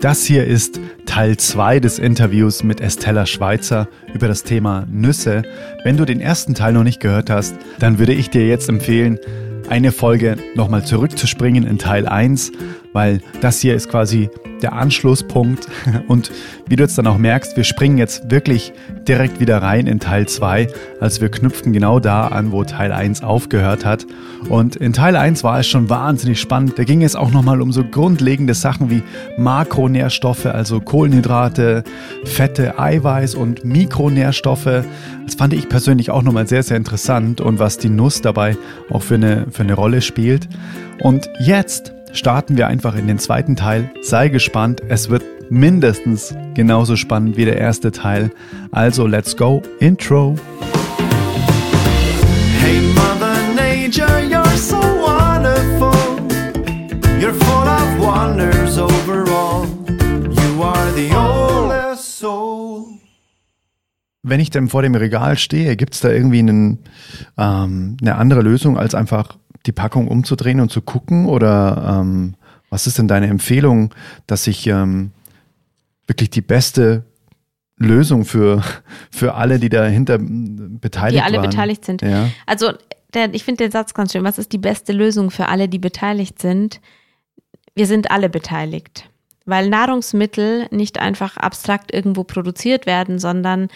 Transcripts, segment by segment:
Das hier ist Teil 2 des Interviews mit Estella Schweizer über das Thema Nüsse. Wenn du den ersten Teil noch nicht gehört hast, dann würde ich dir jetzt empfehlen, eine Folge nochmal zurückzuspringen in Teil 1, weil das hier ist quasi der Anschlusspunkt. Und wie du jetzt dann auch merkst, wir springen jetzt wirklich direkt wieder rein in Teil 2. Also wir knüpfen genau da an, wo Teil 1 aufgehört hat. Und in Teil 1 war es schon wahnsinnig spannend. Da ging es auch nochmal um so grundlegende Sachen wie Makronährstoffe, also Kohlenhydrate, Fette, Eiweiß und Mikronährstoffe. Das fand ich persönlich auch nochmal sehr, sehr interessant und was die Nuss dabei auch für eine, für eine Rolle spielt. Und jetzt starten wir einfach in den zweiten Teil. Sei gespannt, es wird mindestens genauso spannend wie der erste Teil. Also let's go, Intro. Hey Mother Nature, you're so wonderful. You're full of wonders overall. You are the oldest soul. Wenn ich dann vor dem Regal stehe, gibt es da irgendwie einen, ähm, eine andere Lösung als einfach die Packung umzudrehen und zu gucken? Oder ähm, was ist denn deine Empfehlung, dass ich ähm, wirklich die beste Lösung für, für alle, die dahinter beteiligt sind? Die alle waren? beteiligt sind. Ja. Also der, ich finde den Satz ganz schön. Was ist die beste Lösung für alle, die beteiligt sind? Wir sind alle beteiligt. Weil Nahrungsmittel nicht einfach abstrakt irgendwo produziert werden, sondern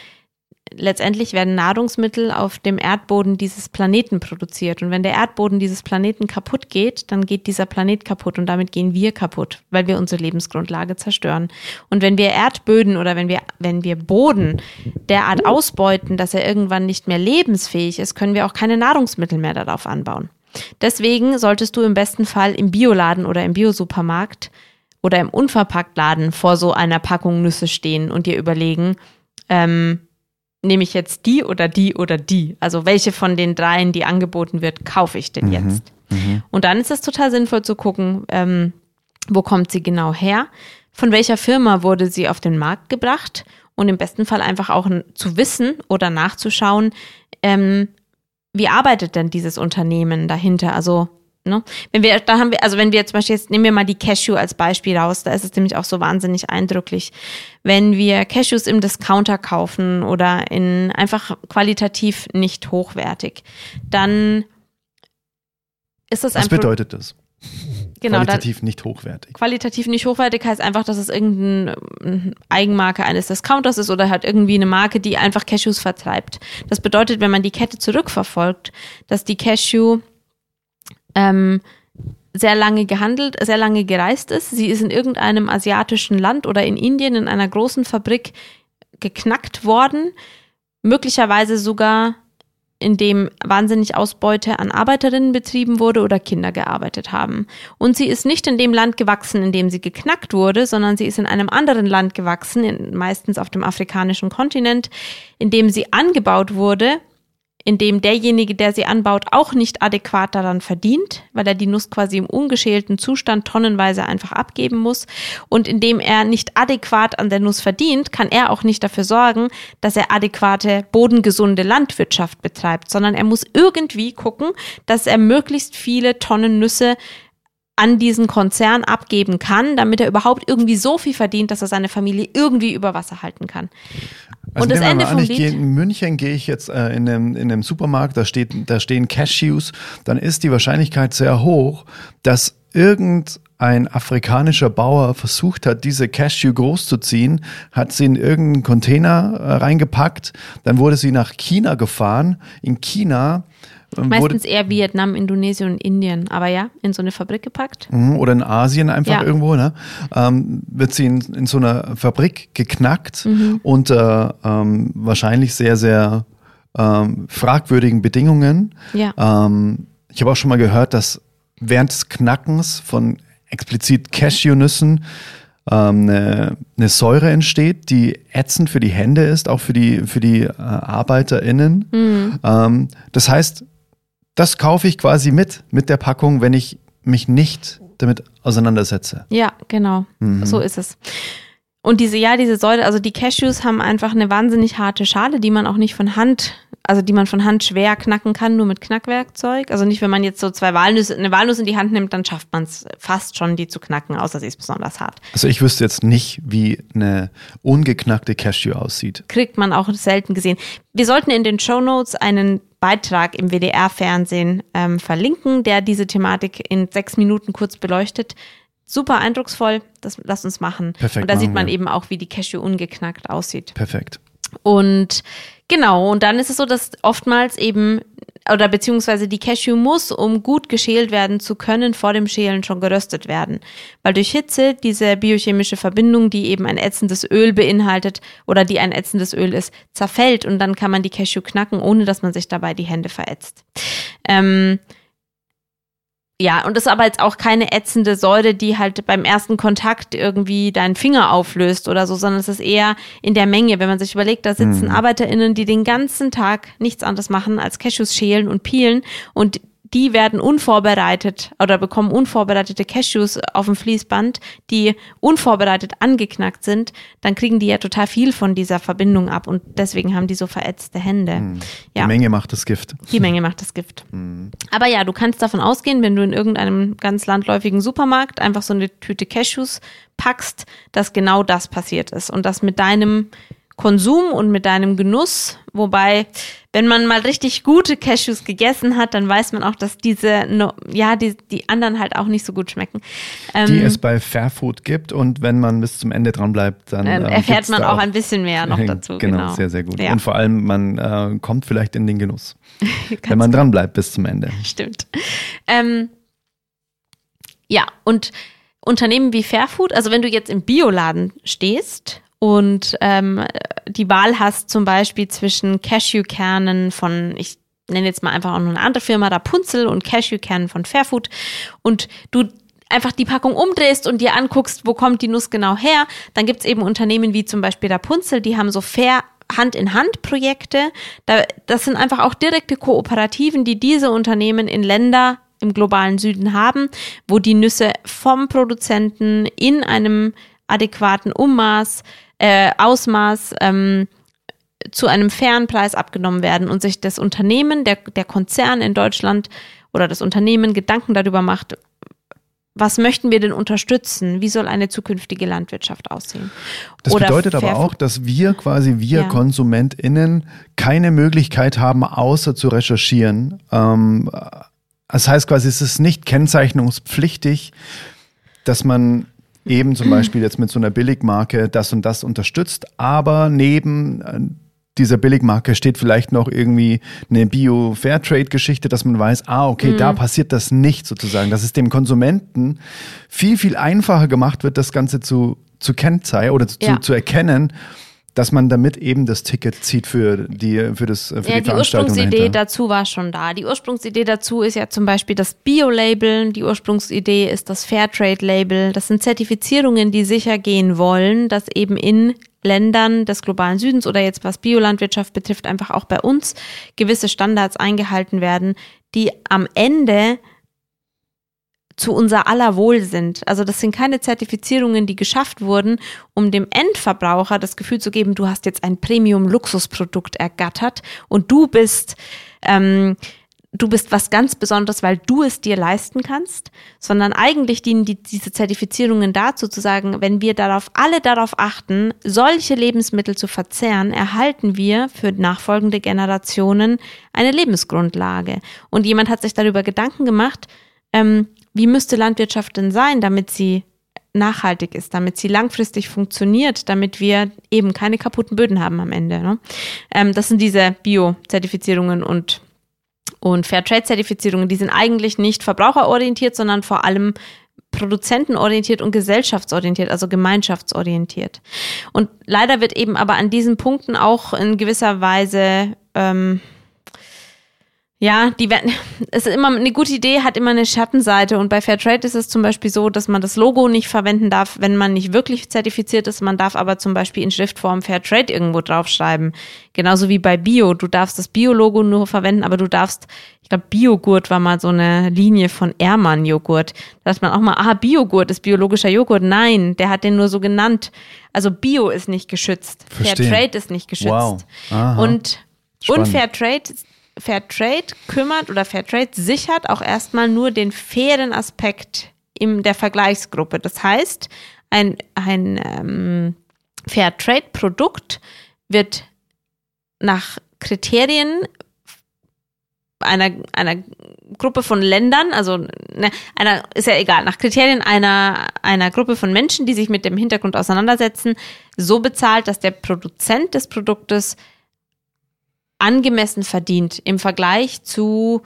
letztendlich werden Nahrungsmittel auf dem Erdboden dieses Planeten produziert. Und wenn der Erdboden dieses Planeten kaputt geht, dann geht dieser Planet kaputt und damit gehen wir kaputt, weil wir unsere Lebensgrundlage zerstören. Und wenn wir Erdböden oder wenn wir, wenn wir Boden derart ausbeuten, dass er irgendwann nicht mehr lebensfähig ist, können wir auch keine Nahrungsmittel mehr darauf anbauen. Deswegen solltest du im besten Fall im Bioladen oder im Biosupermarkt oder im Unverpacktladen vor so einer Packung Nüsse stehen und dir überlegen, ähm, nehme ich jetzt die oder die oder die? Also welche von den dreien, die angeboten wird, kaufe ich denn mhm. jetzt? Mhm. Und dann ist es total sinnvoll zu gucken, ähm, wo kommt sie genau her? Von welcher Firma wurde sie auf den Markt gebracht? Und im besten Fall einfach auch zu wissen oder nachzuschauen, ähm, wie arbeitet denn dieses Unternehmen dahinter? Also Ne? Wenn wir, da haben wir, also wenn wir zum Beispiel jetzt, nehmen wir mal die Cashew als Beispiel raus, da ist es nämlich auch so wahnsinnig eindrücklich. Wenn wir Cashews im Discounter kaufen oder in einfach qualitativ nicht hochwertig, dann ist das einfach. Was bedeutet das? Genau, qualitativ dann, nicht hochwertig. Qualitativ nicht hochwertig heißt einfach, dass es irgendeine ähm, Eigenmarke eines Discounters ist oder halt irgendwie eine Marke, die einfach Cashews vertreibt. Das bedeutet, wenn man die Kette zurückverfolgt, dass die Cashew ähm, sehr lange gehandelt, sehr lange gereist ist. Sie ist in irgendeinem asiatischen Land oder in Indien in einer großen Fabrik geknackt worden, möglicherweise sogar in dem wahnsinnig Ausbeute an Arbeiterinnen betrieben wurde oder Kinder gearbeitet haben. Und sie ist nicht in dem Land gewachsen, in dem sie geknackt wurde, sondern sie ist in einem anderen Land gewachsen, in, meistens auf dem afrikanischen Kontinent, in dem sie angebaut wurde in dem derjenige, der sie anbaut, auch nicht adäquat daran verdient, weil er die Nuss quasi im ungeschälten Zustand tonnenweise einfach abgeben muss. Und indem er nicht adäquat an der Nuss verdient, kann er auch nicht dafür sorgen, dass er adäquate, bodengesunde Landwirtschaft betreibt, sondern er muss irgendwie gucken, dass er möglichst viele Tonnen Nüsse an diesen Konzern abgeben kann, damit er überhaupt irgendwie so viel verdient, dass er seine Familie irgendwie über Wasser halten kann. Also und das Ende vom Lied. Gehe, in München gehe ich jetzt äh, in, einem, in einem Supermarkt, da, steht, da stehen Cashews, dann ist die Wahrscheinlichkeit sehr hoch, dass irgendein afrikanischer Bauer versucht hat, diese Cashew großzuziehen, hat sie in irgendeinen Container äh, reingepackt, dann wurde sie nach China gefahren. In China Meistens eher Vietnam, Indonesien und Indien, aber ja, in so eine Fabrik gepackt. Mhm, oder in Asien einfach ja. irgendwo, ne? Ähm, wird sie in, in, so einer Fabrik geknackt mhm. unter ähm, wahrscheinlich sehr, sehr ähm, fragwürdigen Bedingungen. Ja. Ähm, ich habe auch schon mal gehört, dass während des Knackens von explizit Cashewnüssen ähm, eine, eine, Säure entsteht, die ätzend für die Hände ist, auch für die, für die äh, ArbeiterInnen. Mhm. Ähm, das heißt, das kaufe ich quasi mit, mit der Packung, wenn ich mich nicht damit auseinandersetze. Ja, genau. Mhm. So ist es. Und diese, ja, diese Säure, also die Cashews haben einfach eine wahnsinnig harte Schale, die man auch nicht von Hand also die man von Hand schwer knacken kann, nur mit Knackwerkzeug. Also nicht, wenn man jetzt so zwei Walnüsse, eine Walnuss in die Hand nimmt, dann schafft man es fast schon, die zu knacken, außer sie ist besonders hart. Also ich wüsste jetzt nicht, wie eine ungeknackte Cashew aussieht. Kriegt man auch selten gesehen. Wir sollten in den Show Notes einen Beitrag im WDR-Fernsehen ähm, verlinken, der diese Thematik in sechs Minuten kurz beleuchtet. Super eindrucksvoll, das lass uns machen. Perfekt, Und da sieht man wir. eben auch, wie die Cashew ungeknackt aussieht. Perfekt. Und genau, und dann ist es so, dass oftmals eben, oder beziehungsweise die Cashew muss, um gut geschält werden zu können, vor dem Schälen schon geröstet werden. Weil durch Hitze diese biochemische Verbindung, die eben ein ätzendes Öl beinhaltet oder die ein ätzendes Öl ist, zerfällt und dann kann man die Cashew knacken, ohne dass man sich dabei die Hände verätzt. Ähm, ja, und das ist aber jetzt auch keine ätzende Säure, die halt beim ersten Kontakt irgendwie deinen Finger auflöst oder so, sondern es ist eher in der Menge. Wenn man sich überlegt, da sitzen ArbeiterInnen, die den ganzen Tag nichts anderes machen als Cashews schälen und peelen und die werden unvorbereitet oder bekommen unvorbereitete Cashews auf dem Fließband, die unvorbereitet angeknackt sind, dann kriegen die ja total viel von dieser Verbindung ab und deswegen haben die so verätzte Hände. Die Ja. Menge macht das Gift. Die Menge macht das Gift. Aber ja, du kannst davon ausgehen, wenn du in irgendeinem ganz landläufigen Supermarkt einfach so eine Tüte Cashews packst, dass genau das passiert ist und dass mit deinem Konsum und mit deinem Genuss, wobei, wenn man mal richtig gute Cashews gegessen hat, dann weiß man auch, dass diese, ja, die, die anderen halt auch nicht so gut schmecken. Ähm, Die es bei Fairfood gibt und wenn man bis zum Ende dran bleibt, dann ähm, erfährt man da auch ein bisschen mehr noch dazu. Genau, Genau, sehr, sehr gut. Ja. Und vor allem, man äh, kommt vielleicht in den Genuss, wenn man dran bleibt bis zum Ende. Stimmt. Ähm, ja, und Unternehmen wie Fairfood, also wenn du jetzt im Bioladen stehst und ähm, die Wahl hast zum Beispiel zwischen Cashewkernen von, ich nenne jetzt mal einfach auch nur eine andere Firma, Rapunzel und Cashewkernen von Fairfood und du einfach die Packung umdrehst und dir anguckst, wo kommt die Nuss genau her, dann gibt's eben Unternehmen wie zum Beispiel Rapunzel, die haben so fair Hand-in-Hand-Projekte. Da, das sind einfach auch direkte Kooperativen, die diese Unternehmen in Länder im globalen Süden haben, wo die Nüsse vom Produzenten in einem adäquaten Ummaß, äh, Ausmaß ähm, zu einem fairen Preis abgenommen werden und sich das Unternehmen, der, der Konzern in Deutschland oder das Unternehmen Gedanken darüber macht, was möchten wir denn unterstützen? Wie soll eine zukünftige Landwirtschaft aussehen? Das Oder bedeutet aber auch, dass wir quasi, wir Ja. KonsumentInnen, keine Möglichkeit haben, außer zu recherchieren. Ähm, das heißt quasi, es ist nicht kennzeichnungspflichtig, dass man eben zum Beispiel jetzt mit so einer Billigmarke das und das unterstützt, aber neben äh, dieser Billigmarke steht vielleicht noch irgendwie eine Bio-Fairtrade-Geschichte, dass man weiß, ah, okay, Mhm. da passiert das nicht sozusagen. Dass es dem Konsumenten viel, viel einfacher gemacht wird, das Ganze zu, zu kennzeichnen oder zu, Ja. zu erkennen, dass man damit eben das Ticket zieht für die, für das, für Ja, die die Ursprungsidee dahinter. dazu war schon da. Die Ursprungsidee dazu ist ja zum Beispiel das Bio-Label. Die Ursprungsidee ist das Fairtrade-Label. Das sind Zertifizierungen, die sicher gehen wollen, dass eben in Ländern des globalen Südens oder jetzt was Biolandwirtschaft betrifft, einfach auch bei uns gewisse Standards eingehalten werden, die am Ende zu unser aller Wohl sind. Also das sind keine Zertifizierungen, die geschafft wurden, um dem Endverbraucher das Gefühl zu geben, du hast jetzt ein Premium-Luxusprodukt ergattert und du bist, ähm, du bist was ganz Besonderes, weil du es dir leisten kannst, sondern eigentlich dienen die, diese Zertifizierungen dazu zu sagen, wenn wir darauf alle darauf achten, solche Lebensmittel zu verzehren, erhalten wir für nachfolgende Generationen eine Lebensgrundlage. Und jemand hat sich darüber Gedanken gemacht, ähm, wie müsste Landwirtschaft denn sein, damit sie nachhaltig ist, damit sie langfristig funktioniert, damit wir eben keine kaputten Böden haben am Ende. Ne? Ähm, das sind diese Bio-Zertifizierungen und, und Fairtrade-Zertifizierungen, die sind eigentlich nicht verbraucherorientiert, sondern vor allem produzentenorientiert und gesellschaftsorientiert, also gemeinschaftsorientiert. Und leider wird eben aber an diesen Punkten auch in gewisser Weise ähm, ja, die werden, es ist immer eine gute Idee, hat immer eine Schattenseite. Und bei Fairtrade ist es zum Beispiel so, dass man das Logo nicht verwenden darf, wenn man nicht wirklich zertifiziert ist. Man darf aber zum Beispiel in Schriftform Fairtrade irgendwo draufschreiben. Genauso wie bei Bio. Du darfst das Bio-Logo nur verwenden, aber du darfst, ich glaube, Biogurt war mal so eine Linie von Ermann Joghurt. Da dachte man auch mal, ah, Biogurt ist biologischer Joghurt. Nein, der hat den nur so genannt. Also Bio ist nicht geschützt. Fairtrade ist nicht geschützt. Wow. Aha. Und Und Fairtrade, Fairtrade kümmert oder Fairtrade sichert auch erstmal nur den fairen Aspekt in der Vergleichsgruppe. Das heißt, ein, ein ähm, Fairtrade-Produkt wird nach Kriterien einer, einer Gruppe von Ländern, also ne, einer, ist ja egal, nach Kriterien einer, einer Gruppe von Menschen, die sich mit dem Hintergrund auseinandersetzen, so bezahlt, dass der Produzent des Produktes angemessen verdient im Vergleich zu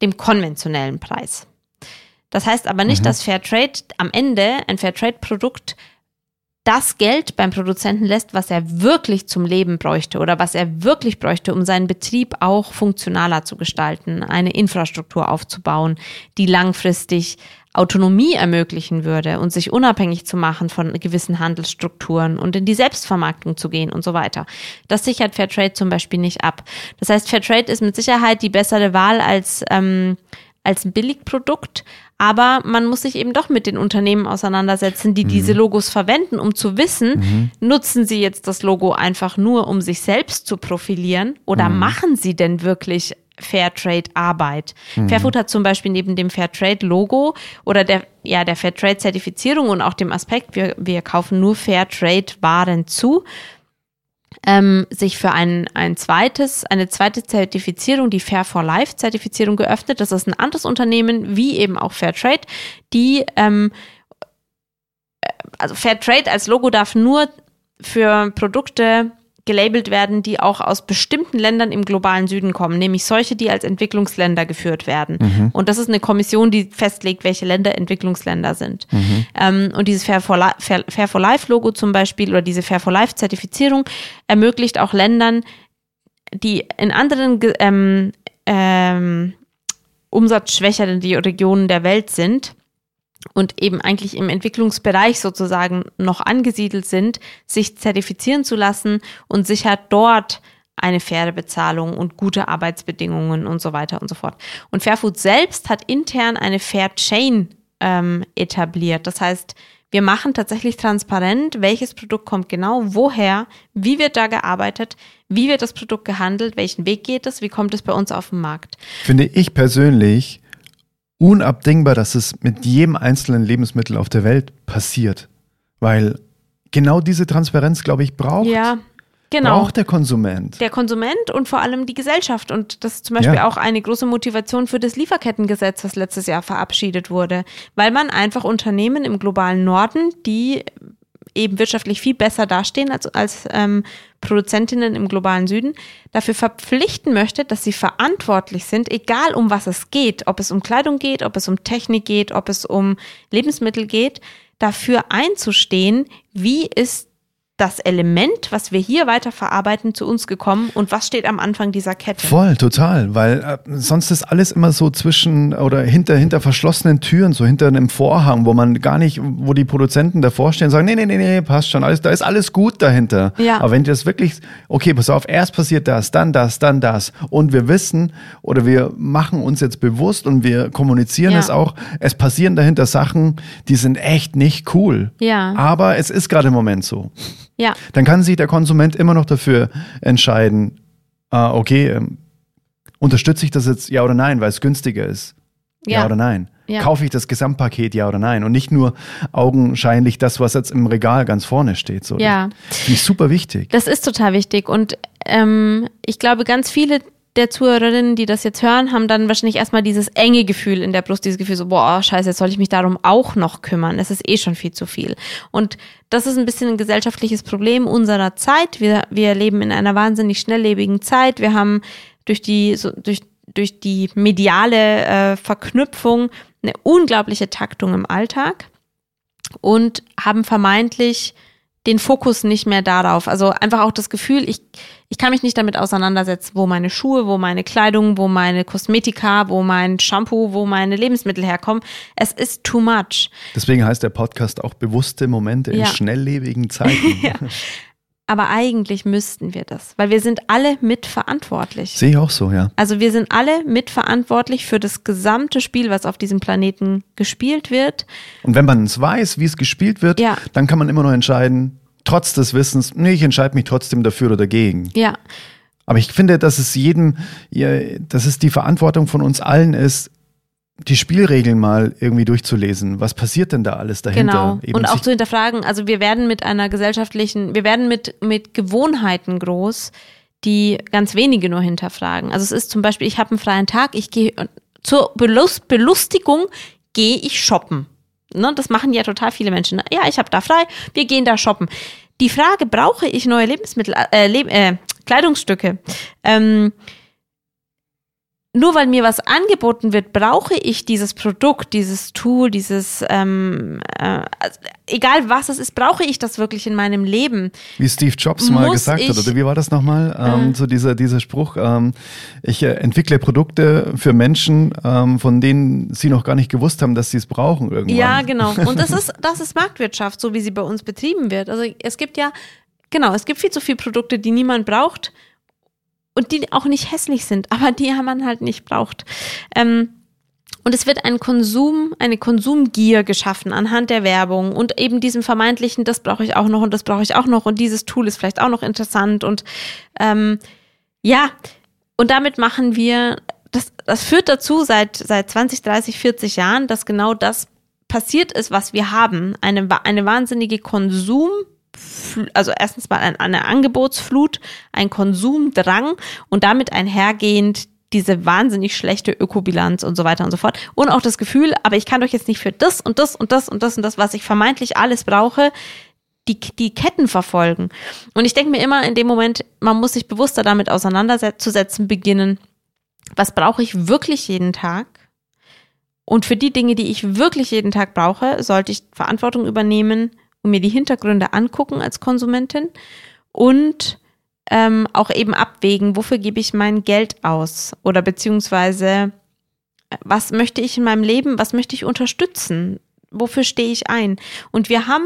dem konventionellen Preis. Das heißt aber nicht, mhm. dass Fairtrade am Ende ein Fairtrade-Produkt das Geld beim Produzenten lässt, was er wirklich zum Leben bräuchte oder was er wirklich bräuchte, um seinen Betrieb auch funktionaler zu gestalten, eine Infrastruktur aufzubauen, die langfristig Autonomie ermöglichen würde und sich unabhängig zu machen von gewissen Handelsstrukturen und in die Selbstvermarktung zu gehen und so weiter. Das sichert Fairtrade zum Beispiel nicht ab. Das heißt, Fairtrade ist mit Sicherheit die bessere Wahl als, ähm, als ein Billigprokt, aber man muss sich eben doch mit den Unternehmen auseinandersetzen, die mhm. diese Logos verwenden, um zu wissen, mhm. nutzen sie jetzt das Logo einfach nur, um sich selbst zu profilieren oder mhm. machen sie denn wirklich Fairtrade-Arbeit. Mhm. Fairfood hat zum Beispiel neben dem Fairtrade-Logo oder der, ja, der Fairtrade-Zertifizierung und auch dem Aspekt, wir, wir kaufen nur Fairtrade-Waren zu, ähm, sich für ein, ein zweites, eine zweite Zertifizierung, die Fair for Life Zertifizierung geöffnet. Das ist ein anderes Unternehmen, wie eben auch Fairtrade, die, ähm, äh, also Fairtrade als Logo darf nur für Produkte gelabelt werden, die auch aus bestimmten Ländern im globalen Süden kommen, nämlich solche, die als Entwicklungsländer geführt werden. Mhm. Und das ist eine Kommission, die festlegt, welche Länder Entwicklungsländer sind. Mhm. Ähm, und dieses Fair for, Fair, Fair for Life Logo zum Beispiel oder diese Fair for Life Zertifizierung ermöglicht auch Ländern, die in anderen ähm, ähm, umsatzschwächeren Regionen der Welt sind, und eben eigentlich im Entwicklungsbereich sozusagen noch angesiedelt sind, sich zertifizieren zu lassen und sichert dort eine faire Bezahlung und gute Arbeitsbedingungen und so weiter und so fort. Und Fairfood selbst hat intern eine Fair Chain ähm, etabliert. Das heißt, wir machen tatsächlich transparent, welches Produkt kommt genau woher, wie wird da gearbeitet, wie wird das Produkt gehandelt, welchen Weg geht es, wie kommt es bei uns auf den Markt. Finde ich persönlich unabdingbar, dass es mit jedem einzelnen Lebensmittel auf der Welt passiert. Weil genau diese Transparenz, glaube ich, braucht. Ja. Genau. Braucht der Konsument. Der Konsument und vor allem die Gesellschaft. Und das ist zum Beispiel ja. auch eine große Motivation für das Lieferkettengesetz, das letztes Jahr verabschiedet wurde. Weil man einfach Unternehmen im globalen Norden, die eben wirtschaftlich viel besser dastehen als, als ähm, Produzentinnen im globalen Süden, dafür verpflichten möchte, dass sie verantwortlich sind, egal um was es geht, ob es um Kleidung geht, ob es um Technik geht, ob es um Lebensmittel geht, dafür einzustehen, wie ist das Element, was wir hier weiterverarbeiten, zu uns gekommen und was steht am Anfang dieser Kette? Voll, total, weil äh, sonst ist alles immer so zwischen oder hinter, hinter verschlossenen Türen, so hinter einem Vorhang, wo man gar nicht, wo die Produzenten davor stehen und sagen, nee, nee, nee, nee, passt schon, alles, da ist alles gut dahinter. Ja. Aber wenn das wirklich, okay, pass auf, erst passiert das, dann das, dann das und wir wissen oder wir machen uns jetzt bewusst und wir kommunizieren ja. es auch, es passieren dahinter Sachen, die sind echt nicht cool. Ja. Aber es ist gerade im Moment so. Ja. Dann kann sich der Konsument immer noch dafür entscheiden, ah, okay, ähm, unterstütze ich das jetzt ja oder nein, weil es günstiger ist. Ja, ja oder nein? Ja. Kaufe ich das Gesamtpaket ja oder nein? Und nicht nur augenscheinlich das, was jetzt im Regal ganz vorne steht. So. Ja. Finde ich super wichtig. Das ist total wichtig. Und ähm, ich glaube, ganz viele der Zuhörerinnen, die das jetzt hören, haben dann wahrscheinlich erstmal dieses enge Gefühl in der Brust, dieses Gefühl so, boah, scheiße, jetzt soll ich mich darum auch noch kümmern. Es ist eh schon viel zu viel. Und das ist ein bisschen ein gesellschaftliches Problem unserer Zeit. Wir, wir leben in einer wahnsinnig schnelllebigen Zeit. Wir haben durch die, so, durch, durch die mediale äh, Verknüpfung eine unglaubliche Taktung im Alltag und haben vermeintlich den Fokus nicht mehr darauf. Also einfach auch das Gefühl, ich, ich kann mich nicht damit auseinandersetzen, wo meine Schuhe, wo meine Kleidung, wo meine Kosmetika, wo mein Shampoo, wo meine Lebensmittel herkommen. Es ist too much. Deswegen heißt der Podcast auch bewusste Momente in schnelllebigen Zeiten. ja. Aber eigentlich müssten wir das, weil wir sind alle mitverantwortlich. Sehe ich auch so, ja. Also wir sind alle mitverantwortlich für das gesamte Spiel, was auf diesem Planeten gespielt wird. Und wenn man es weiß, wie es gespielt wird, ja. dann kann man immer noch entscheiden, trotz des Wissens, nee, ich entscheide mich trotzdem dafür oder dagegen. Ja. Aber ich finde, dass es jedem, dass es die Verantwortung von uns allen ist, die Spielregeln mal irgendwie durchzulesen. Was passiert denn da alles dahinter? Genau. Eben und auch zu hinterfragen, also wir werden mit einer gesellschaftlichen, wir werden mit, mit Gewohnheiten groß, die ganz wenige nur hinterfragen. Also es ist zum Beispiel, ich habe einen freien Tag, ich gehe zur Belust Belustigung gehe ich shoppen. Ne, das machen ja total viele Menschen. Ja, ich habe da frei, wir gehen da shoppen. Die Frage, brauche ich neue Lebensmittel, äh, Le äh, Kleidungsstücke? Ähm, nur weil mir was angeboten wird, brauche ich dieses Produkt, dieses Tool, dieses, ähm, äh, also, egal was es ist, brauche ich das wirklich in meinem Leben. Wie Steve Jobs mal gesagt ich, hat, oder wie war das nochmal? Ähm, äh, so dieser, dieser Spruch, ähm, ich äh, entwickle Produkte für Menschen, ähm, von denen sie noch gar nicht gewusst haben, dass sie es brauchen irgendwann. Ja, genau. Und das ist, das ist Marktwirtschaft, so wie sie bei uns betrieben wird. Also es gibt ja, genau, es gibt viel zu viele Produkte, die niemand braucht und die auch nicht hässlich sind, aber die man halt nicht braucht. Ähm, und es wird ein Konsum, eine Konsumgier geschaffen anhand der Werbung und eben diesem vermeintlichen, das brauche ich auch noch und das brauche ich auch noch und dieses Tool ist vielleicht auch noch interessant und ähm, ja, und damit machen wir, das, das führt dazu seit, seit 20, 30, 40 Jahren, dass genau das passiert ist, was wir haben. Eine, eine wahnsinnige Konsum- also erstens mal eine Angebotsflut, ein Konsumdrang und damit einhergehend diese wahnsinnig schlechte Ökobilanz und so weiter und so fort. Und auch das Gefühl, aber ich kann doch jetzt nicht für das und das und das und das und das, was ich vermeintlich alles brauche, die, die Ketten verfolgen. Und ich denke mir immer in dem Moment, man muss sich bewusster damit auseinanderzusetzen beginnen. Was brauche ich wirklich jeden Tag? Und für die Dinge, die ich wirklich jeden Tag brauche, sollte ich Verantwortung übernehmen und mir die Hintergründe angucken als Konsumentin und ähm, auch eben abwägen, wofür gebe ich mein Geld aus oder beziehungsweise was möchte ich in meinem Leben, was möchte ich unterstützen, wofür stehe ich ein. Und wir haben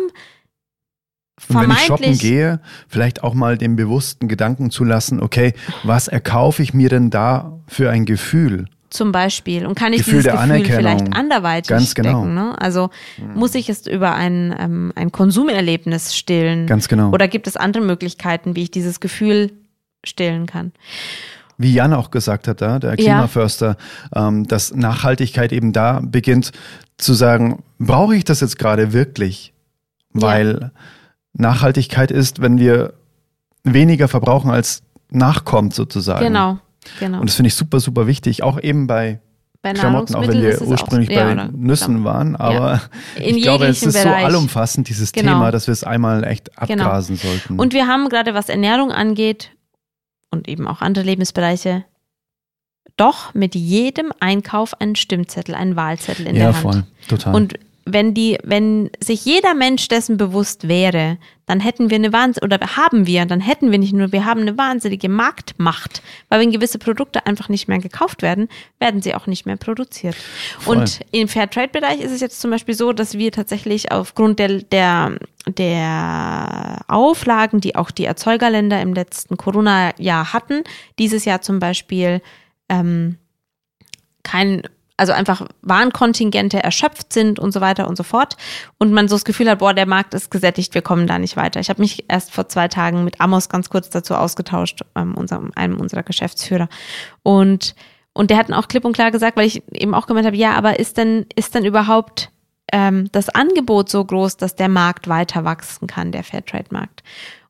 und wenn ich shoppen gehe, vielleicht auch mal den bewussten Gedanken zu lassen, okay, was erkaufe ich mir denn da für ein Gefühl? Zum Beispiel und kann ich Gefühl dieses Gefühl vielleicht anderweitig Ganz genau. stecken. Ne? Also mhm. muss ich es über ein, ähm, ein Konsumerlebnis stillen? Ganz genau. Oder gibt es andere Möglichkeiten, wie ich dieses Gefühl stillen kann? Wie Jan auch gesagt hat, da, der Klimaförster, ja. ähm, dass Nachhaltigkeit eben da beginnt zu sagen, brauche ich das jetzt gerade wirklich? Weil ja. Nachhaltigkeit ist, wenn wir weniger verbrauchen als nachkommt sozusagen. Genau. Genau. Und das finde ich super, super wichtig, auch eben bei, bei Klamotten, auch wenn wir ursprünglich auch, bei ja, Nüssen genau. waren. Aber ja. ich glaube, es ist Bereich. so allumfassend, dieses genau. Thema, dass wir es einmal echt genau. abgrasen genau. sollten. Und wir haben gerade, was Ernährung angeht und eben auch andere Lebensbereiche, doch mit jedem Einkauf einen Stimmzettel, einen Wahlzettel in ja, der Hand. Ja, voll, total. Und wenn die, wenn sich jeder Mensch dessen bewusst wäre, dann hätten wir eine wahnsinnige, oder haben wir, dann hätten wir nicht nur, wir haben eine wahnsinnige Marktmacht, weil wenn gewisse Produkte einfach nicht mehr gekauft werden, werden sie auch nicht mehr produziert. Voll. Und im Fairtrade-Bereich ist es jetzt zum Beispiel so, dass wir tatsächlich aufgrund der, der, der Auflagen, die auch die Erzeugerländer im letzten Corona-Jahr hatten, dieses Jahr zum Beispiel ähm, kein also einfach Warenkontingente erschöpft sind und so weiter und so fort. Und man so das Gefühl hat, boah, der Markt ist gesättigt, wir kommen da nicht weiter. Ich habe mich erst vor zwei Tagen mit Amos ganz kurz dazu ausgetauscht, ähm, unserem, einem unserer Geschäftsführer. Und, und der hat auch klipp und klar gesagt, weil ich eben auch gemeint habe, ja, aber ist denn, ist denn überhaupt ähm, das Angebot so groß, dass der Markt weiter wachsen kann, der Fairtrade-Markt?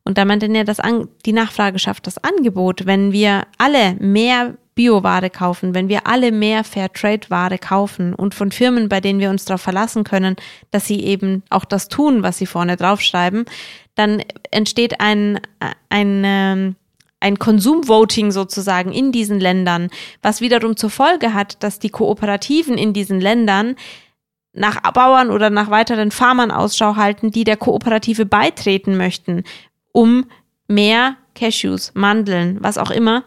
Und da meinte er, dass die Nachfrage schafft das Angebot. Wenn wir alle mehr Bioware kaufen, wenn wir alle mehr Fairtrade-Ware kaufen und von Firmen, bei denen wir uns darauf verlassen können, dass sie eben auch das tun, was sie vorne draufschreiben, dann entsteht ein, ein, ähm, ein Konsumvoting sozusagen in diesen Ländern, was wiederum zur Folge hat, dass die Kooperativen in diesen Ländern nach Bauern oder nach weiteren Farmern Ausschau halten, die der Kooperative beitreten möchten, um mehr Cashews, Mandeln, was auch immer,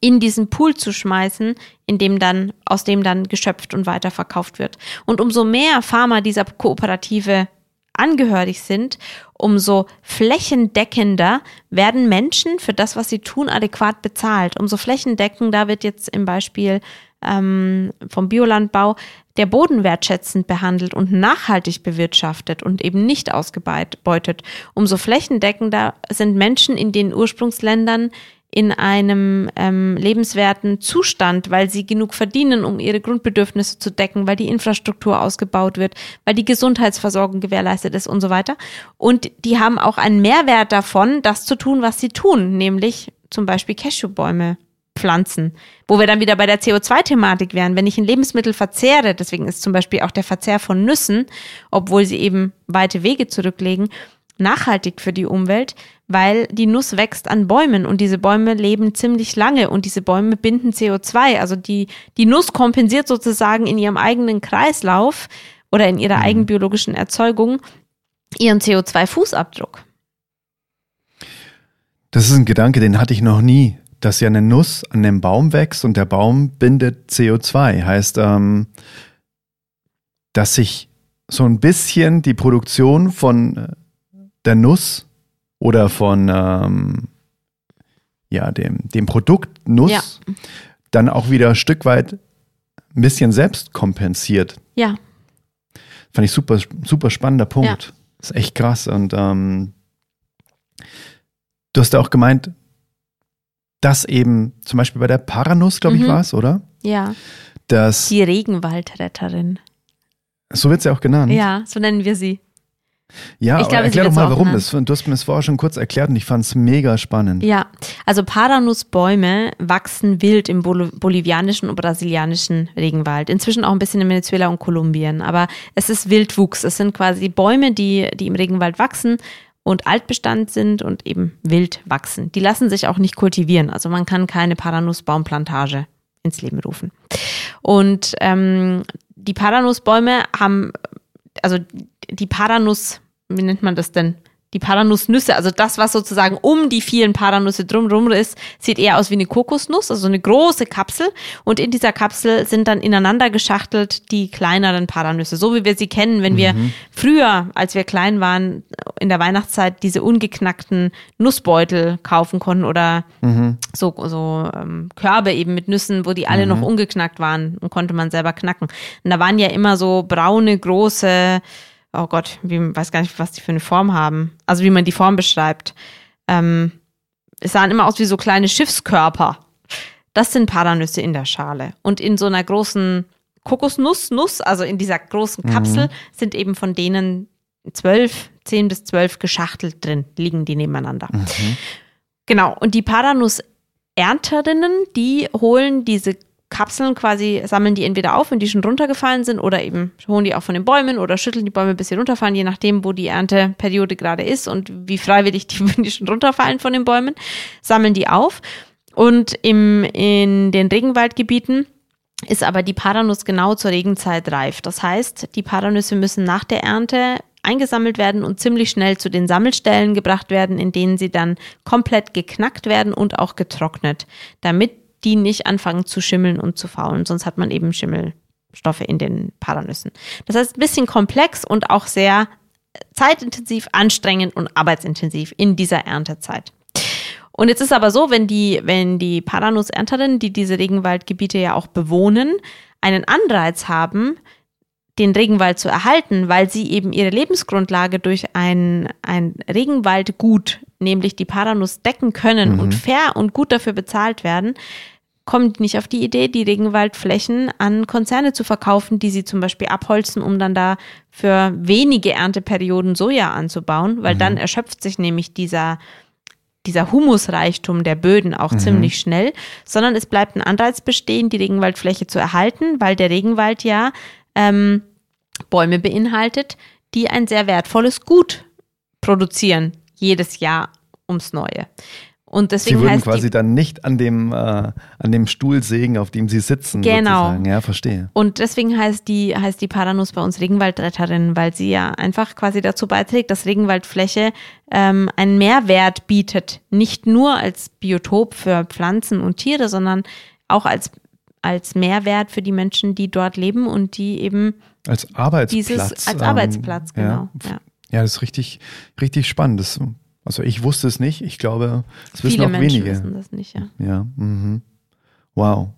in diesen Pool zu schmeißen, in dem dann, aus dem dann geschöpft und weiterverkauft wird. Und umso mehr Farmer dieser Kooperative angehörig sind, umso flächendeckender werden Menschen für das, was sie tun, adäquat bezahlt. Umso flächendeckender wird jetzt im Beispiel ähm, vom Biolandbau der Boden wertschätzend behandelt und nachhaltig bewirtschaftet und eben nicht ausgebeutet. Umso flächendeckender sind Menschen in den Ursprungsländern in einem ähm, lebenswerten Zustand, weil sie genug verdienen, um ihre Grundbedürfnisse zu decken, weil die Infrastruktur ausgebaut wird, weil die Gesundheitsversorgung gewährleistet ist und so weiter. Und die haben auch einen Mehrwert davon, das zu tun, was sie tun, nämlich zum Beispiel Cashewbäume pflanzen. Wo wir dann wieder bei der CO2-Thematik wären. Wenn ich ein Lebensmittel verzehre, deswegen ist zum Beispiel auch der Verzehr von Nüssen, obwohl sie eben weite Wege zurücklegen, nachhaltig für die Umwelt, weil die Nuss wächst an Bäumen und diese Bäume leben ziemlich lange und diese Bäume binden CO2. Also die, die Nuss kompensiert sozusagen in ihrem eigenen Kreislauf oder in ihrer mhm. eigenbiologischen Erzeugung ihren CO2-Fußabdruck. Das ist ein Gedanke, den hatte ich noch nie, dass ja eine Nuss an einem Baum wächst und der Baum bindet CO2. Heißt, ähm, dass sich so ein bisschen die Produktion von äh, der Nuss oder von ähm, ja, dem, dem Produkt Nuss ja. dann auch wieder ein Stück weit ein bisschen selbst kompensiert. Ja. Fand ich super, super spannender Punkt. Ja. Das ist echt krass. Und ähm, du hast ja auch gemeint, dass eben zum Beispiel bei der Paranuss, glaube ich, mhm. war es, oder? Ja. Dass, Die Regenwaldretterin. So wird sie auch genannt. Ja, so nennen wir sie. Ja, ich glaube, erklär doch mal, warum das. Du hast mir das vorher schon kurz erklärt und ich fand es mega spannend. Ja, also Paranussbäume wachsen wild im Bol bolivianischen und brasilianischen Regenwald. Inzwischen auch ein bisschen in Venezuela und Kolumbien. Aber es ist Wildwuchs. Es sind quasi Bäume, die, die im Regenwald wachsen und Altbestand sind und eben wild wachsen. Die lassen sich auch nicht kultivieren. Also man kann keine Paranussbaumplantage ins Leben rufen. Und ähm, die Paranussbäume haben also die Paranuss, wie nennt man das denn? Die Paranussnüsse, also das, was sozusagen um die vielen Paranüsse drumherum ist, sieht eher aus wie eine Kokosnuss, also eine große Kapsel. Und in dieser Kapsel sind dann ineinander geschachtelt die kleineren Paranüsse, so wie wir sie kennen, wenn mhm. wir früher, als wir klein waren, in der Weihnachtszeit diese ungeknackten Nussbeutel kaufen konnten oder mhm. so, so ähm, Körbe eben mit Nüssen, wo die alle mhm. noch ungeknackt waren und konnte man selber knacken. Und da waren ja immer so braune, große oh Gott, ich weiß gar nicht, was die für eine Form haben. Also wie man die Form beschreibt. Ähm, es sahen immer aus wie so kleine Schiffskörper. Das sind Paranüsse in der Schale. Und in so einer großen Kokosnuss, Nuss, also in dieser großen mhm. Kapsel, mhm. sind eben von denen zwölf, zehn bis zwölf geschachtelt drin, liegen die nebeneinander. Mhm. Genau. Und die Paranuss-Ernterinnen, die holen diese Kapseln quasi sammeln die entweder auf, wenn die schon runtergefallen sind, oder eben holen die auch von den Bäumen oder schütteln die Bäume, bis sie runterfallen, je nachdem, wo die Ernteperiode gerade ist und wie freiwillig die, wenn die schon runterfallen von den Bäumen, sammeln die auf. Und im, in den Regenwaldgebieten ist aber die Paranuss genau zur Regenzeit reif. Das heißt, die Paranüsse müssen nach der Ernte eingesammelt werden und ziemlich schnell zu den Sammelstellen gebracht werden, in denen sie dann komplett geknackt werden und auch getrocknet, damit die nicht anfangen zu schimmeln und zu faulen, sonst hat man eben Schimmelstoffe in den Paranüssen. Das heißt, ein bisschen komplex und auch sehr zeitintensiv, anstrengend und arbeitsintensiv in dieser Erntezeit. Und jetzt ist aber so, wenn die, wenn die Paranussernterinnen, die diese Regenwaldgebiete ja auch bewohnen, einen Anreiz haben, den Regenwald zu erhalten, weil sie eben ihre Lebensgrundlage durch ein, ein Regenwaldgut, nämlich die Paranuss, decken können mhm. und fair und gut dafür bezahlt werden, kommen die nicht auf die Idee, die Regenwaldflächen an Konzerne zu verkaufen, die sie zum Beispiel abholzen, um dann da für wenige Ernteperioden Soja anzubauen, weil mhm. dann erschöpft sich nämlich dieser, dieser Humusreichtum der Böden auch mhm. ziemlich schnell, sondern es bleibt ein Anreiz bestehen, die Regenwaldfläche zu erhalten, weil der Regenwald ja ähm, Bäume beinhaltet, die ein sehr wertvolles Gut produzieren, jedes Jahr ums Neue. Und deswegen sie würden quasi die, dann nicht an dem, äh, an dem Stuhl sägen, auf dem sie sitzen. Genau. Sozusagen. Ja, verstehe. Und deswegen heißt die, heißt die Paranuss bei uns Regenwaldretterin, weil sie ja einfach quasi dazu beiträgt, dass Regenwaldfläche ähm, einen Mehrwert bietet. Nicht nur als Biotop für Pflanzen und Tiere, sondern auch als, als Mehrwert für die Menschen, die dort leben und die eben als Arbeitsplatz. Dieses, als Arbeitsplatz, ähm, genau. Ja. ja. das ist richtig, richtig spannend. Das, also ich wusste es nicht. Ich glaube, es wissen auch Menschen wenige. wissen das nicht, ja. Ja, mhm. wow.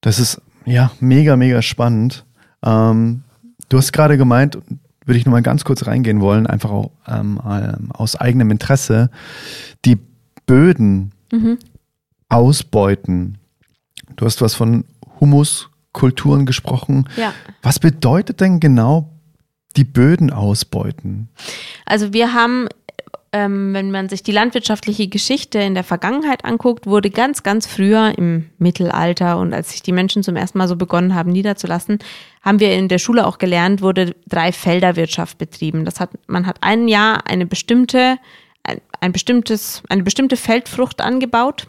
Das ist ja mega, mega spannend. Ähm, du hast gerade gemeint, würde ich nochmal ganz kurz reingehen wollen, einfach auch ähm, aus eigenem Interesse, die Böden Mhm. Ausbeuten. Du hast was von Humuskulturen gesprochen. Ja. Was bedeutet denn genau die Böden ausbeuten? Also wir haben ähm, wenn man sich die landwirtschaftliche Geschichte in der Vergangenheit anguckt, wurde ganz, ganz früher im Mittelalter und als sich die Menschen zum ersten Mal so begonnen haben niederzulassen, haben wir in der Schule auch gelernt, wurde drei Felderwirtschaft betrieben. Das hat, man hat ein Jahr eine bestimmte, ein, ein bestimmtes, eine bestimmte Feldfrucht angebaut.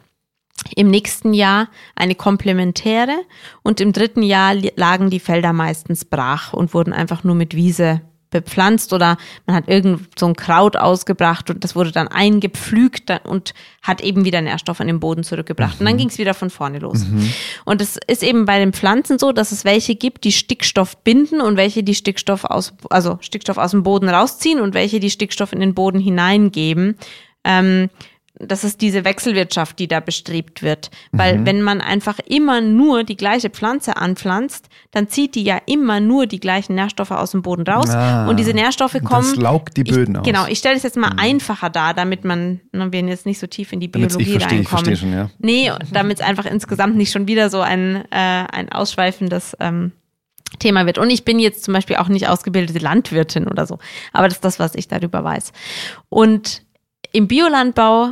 Im nächsten Jahr eine komplementäre und im dritten Jahr lagen die Felder meistens brach und wurden einfach nur mit Wiese bepflanzt oder man hat irgend so ein Kraut ausgebracht und das wurde dann eingepflügt und hat eben wieder Nährstoff an den Boden zurückgebracht. Mhm. Und dann mhm. ging es wieder von vorne los. Mhm. Und es ist eben bei den Pflanzen so, dass es welche gibt, die Stickstoff binden und welche die Stickstoff aus, also Stickstoff aus dem Boden rausziehen und welche die Stickstoff in den Boden hineingeben. Ähm, das ist diese Wechselwirtschaft, die da bestrebt wird. Weil mhm. wenn man einfach immer nur die gleiche Pflanze anpflanzt, dann zieht die ja immer nur die gleichen Nährstoffe aus dem Boden raus. Ah, und diese Nährstoffe kommen. Das laugt die Böden ich, aus. Genau, ich stelle es jetzt mal mhm. einfacher dar, damit man, wir jetzt nicht so tief in die Biologie ich verstehe, reinkommen. Ich verstehe schon, ja. Nee, damit es einfach insgesamt nicht schon wieder so ein, äh, ein ausschweifendes ähm, Thema wird. Und ich bin jetzt zum Beispiel auch nicht ausgebildete Landwirtin oder so. Aber das ist das, was ich darüber weiß. Und im Biolandbau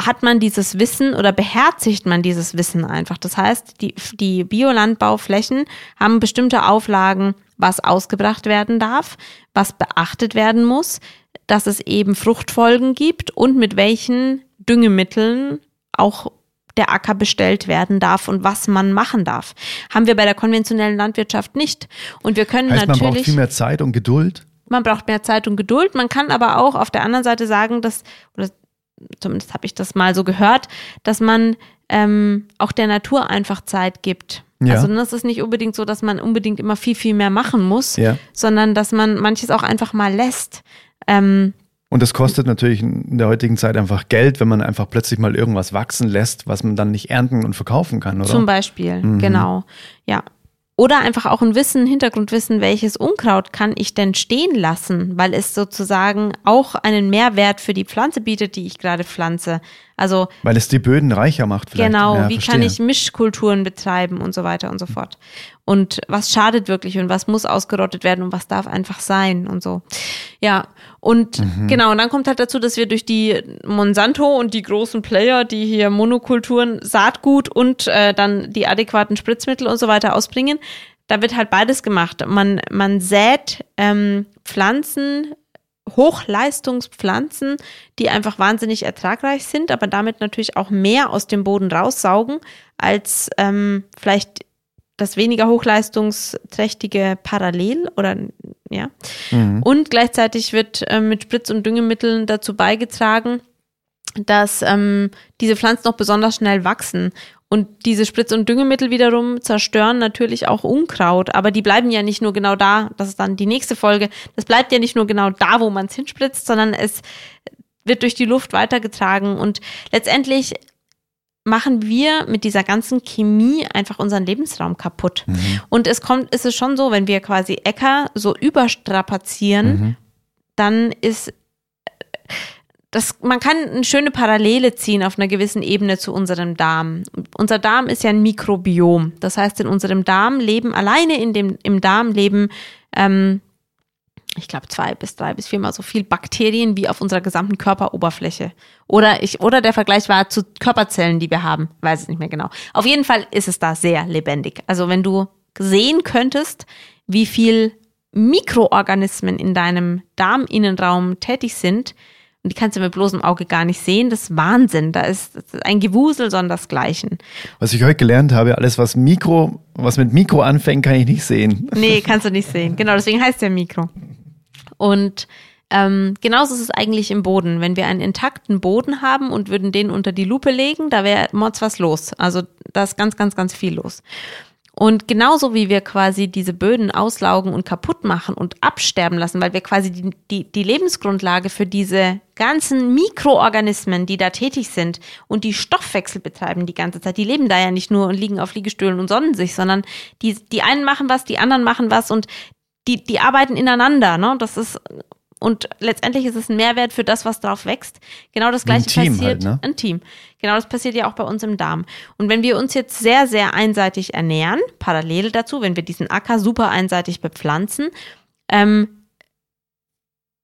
hat man dieses Wissen oder beherzigt man dieses Wissen einfach. Das heißt, die, die Biolandbauflächen haben bestimmte Auflagen, was ausgebracht werden darf, was beachtet werden muss, dass es eben Fruchtfolgen gibt und mit welchen Düngemitteln auch der Acker bestellt werden darf und was man machen darf. Haben wir bei der konventionellen Landwirtschaft nicht. Und wir können heißt, natürlich. Man braucht viel mehr Zeit und Geduld. Man braucht mehr Zeit und Geduld. Man kann aber auch auf der anderen Seite sagen, dass, oder zumindest habe ich das mal so gehört, dass man ähm, auch der Natur einfach Zeit gibt. Ja. Also das ist nicht unbedingt so, dass man unbedingt immer viel, viel mehr machen muss, ja. sondern dass man manches auch einfach mal lässt. Ähm, und das kostet natürlich in der heutigen Zeit einfach Geld, wenn man einfach plötzlich mal irgendwas wachsen lässt, was man dann nicht ernten und verkaufen kann, oder? Zum Beispiel, mhm. genau. Ja. Oder einfach auch ein Wissen, Hintergrundwissen, welches Unkraut kann ich denn stehen lassen, weil es sozusagen auch einen Mehrwert für die Pflanze bietet, die ich gerade pflanze. Also weil es die Böden reicher macht. Vielleicht. Genau, ja, wie verstehe. kann ich Mischkulturen betreiben und so weiter und so fort. Und was schadet wirklich und was muss ausgerottet werden und was darf einfach sein und so. Ja, und mhm. genau, und dann kommt halt dazu, dass wir durch die Monsanto und die großen Player, die hier Monokulturen, Saatgut und äh, dann die adäquaten Spritzmittel und so weiter ausbringen, da wird halt beides gemacht. Man, man sät ähm, Pflanzen Hochleistungspflanzen, die einfach wahnsinnig ertragreich sind, aber damit natürlich auch mehr aus dem Boden raussaugen als ähm, vielleicht das weniger hochleistungsträchtige Parallel oder ja. Mhm. Und gleichzeitig wird äh, mit Spritz- und Düngemitteln dazu beigetragen, dass ähm, diese Pflanzen noch besonders schnell wachsen. Und diese Spritz- und Düngemittel wiederum zerstören natürlich auch Unkraut, aber die bleiben ja nicht nur genau da, das ist dann die nächste Folge, das bleibt ja nicht nur genau da, wo man es hinspritzt, sondern es wird durch die Luft weitergetragen und letztendlich machen wir mit dieser ganzen Chemie einfach unseren Lebensraum kaputt. Mhm. Und es kommt, ist es schon so, wenn wir quasi Äcker so überstrapazieren, mhm. dann ist das, man kann eine schöne Parallele ziehen auf einer gewissen Ebene zu unserem Darm. Unser Darm ist ja ein Mikrobiom. Das heißt, in unserem Darm leben, alleine in dem, im Darm leben, ähm, ich glaube, zwei bis drei bis viermal so viel Bakterien wie auf unserer gesamten Körperoberfläche. Oder ich, oder der Vergleich war zu Körperzellen, die wir haben. Weiß es nicht mehr genau. Auf jeden Fall ist es da sehr lebendig. Also wenn du sehen könntest, wie viel Mikroorganismen in deinem Darminnenraum tätig sind, und die kannst du mit bloßem Auge gar nicht sehen. Das ist Wahnsinn. Da ist, ist ein Gewusel, sondern das Gleichen. Was ich heute gelernt habe, alles was Mikro, was mit Mikro anfängt, kann ich nicht sehen. Nee, kannst du nicht sehen. Genau, deswegen heißt der Mikro. Und ähm, genauso ist es eigentlich im Boden. Wenn wir einen intakten Boden haben und würden den unter die Lupe legen, da wäre mords was los. Also da ist ganz, ganz, ganz viel los. Und genauso wie wir quasi diese Böden auslaugen und kaputt machen und absterben lassen, weil wir quasi die, die, die Lebensgrundlage für diese ganzen Mikroorganismen, die da tätig sind und die Stoffwechsel betreiben die ganze Zeit, die leben da ja nicht nur und liegen auf Liegestühlen und sonnen sich, sondern die, die einen machen was, die anderen machen was und die, die arbeiten ineinander. Ne? Das ist und letztendlich ist es ein Mehrwert für das, was drauf wächst. Genau das gleiche ein Team passiert. Halt, ne? Ein Team. Genau das passiert ja auch bei uns im Darm. Und wenn wir uns jetzt sehr, sehr einseitig ernähren, parallel dazu, wenn wir diesen Acker super einseitig bepflanzen, ähm,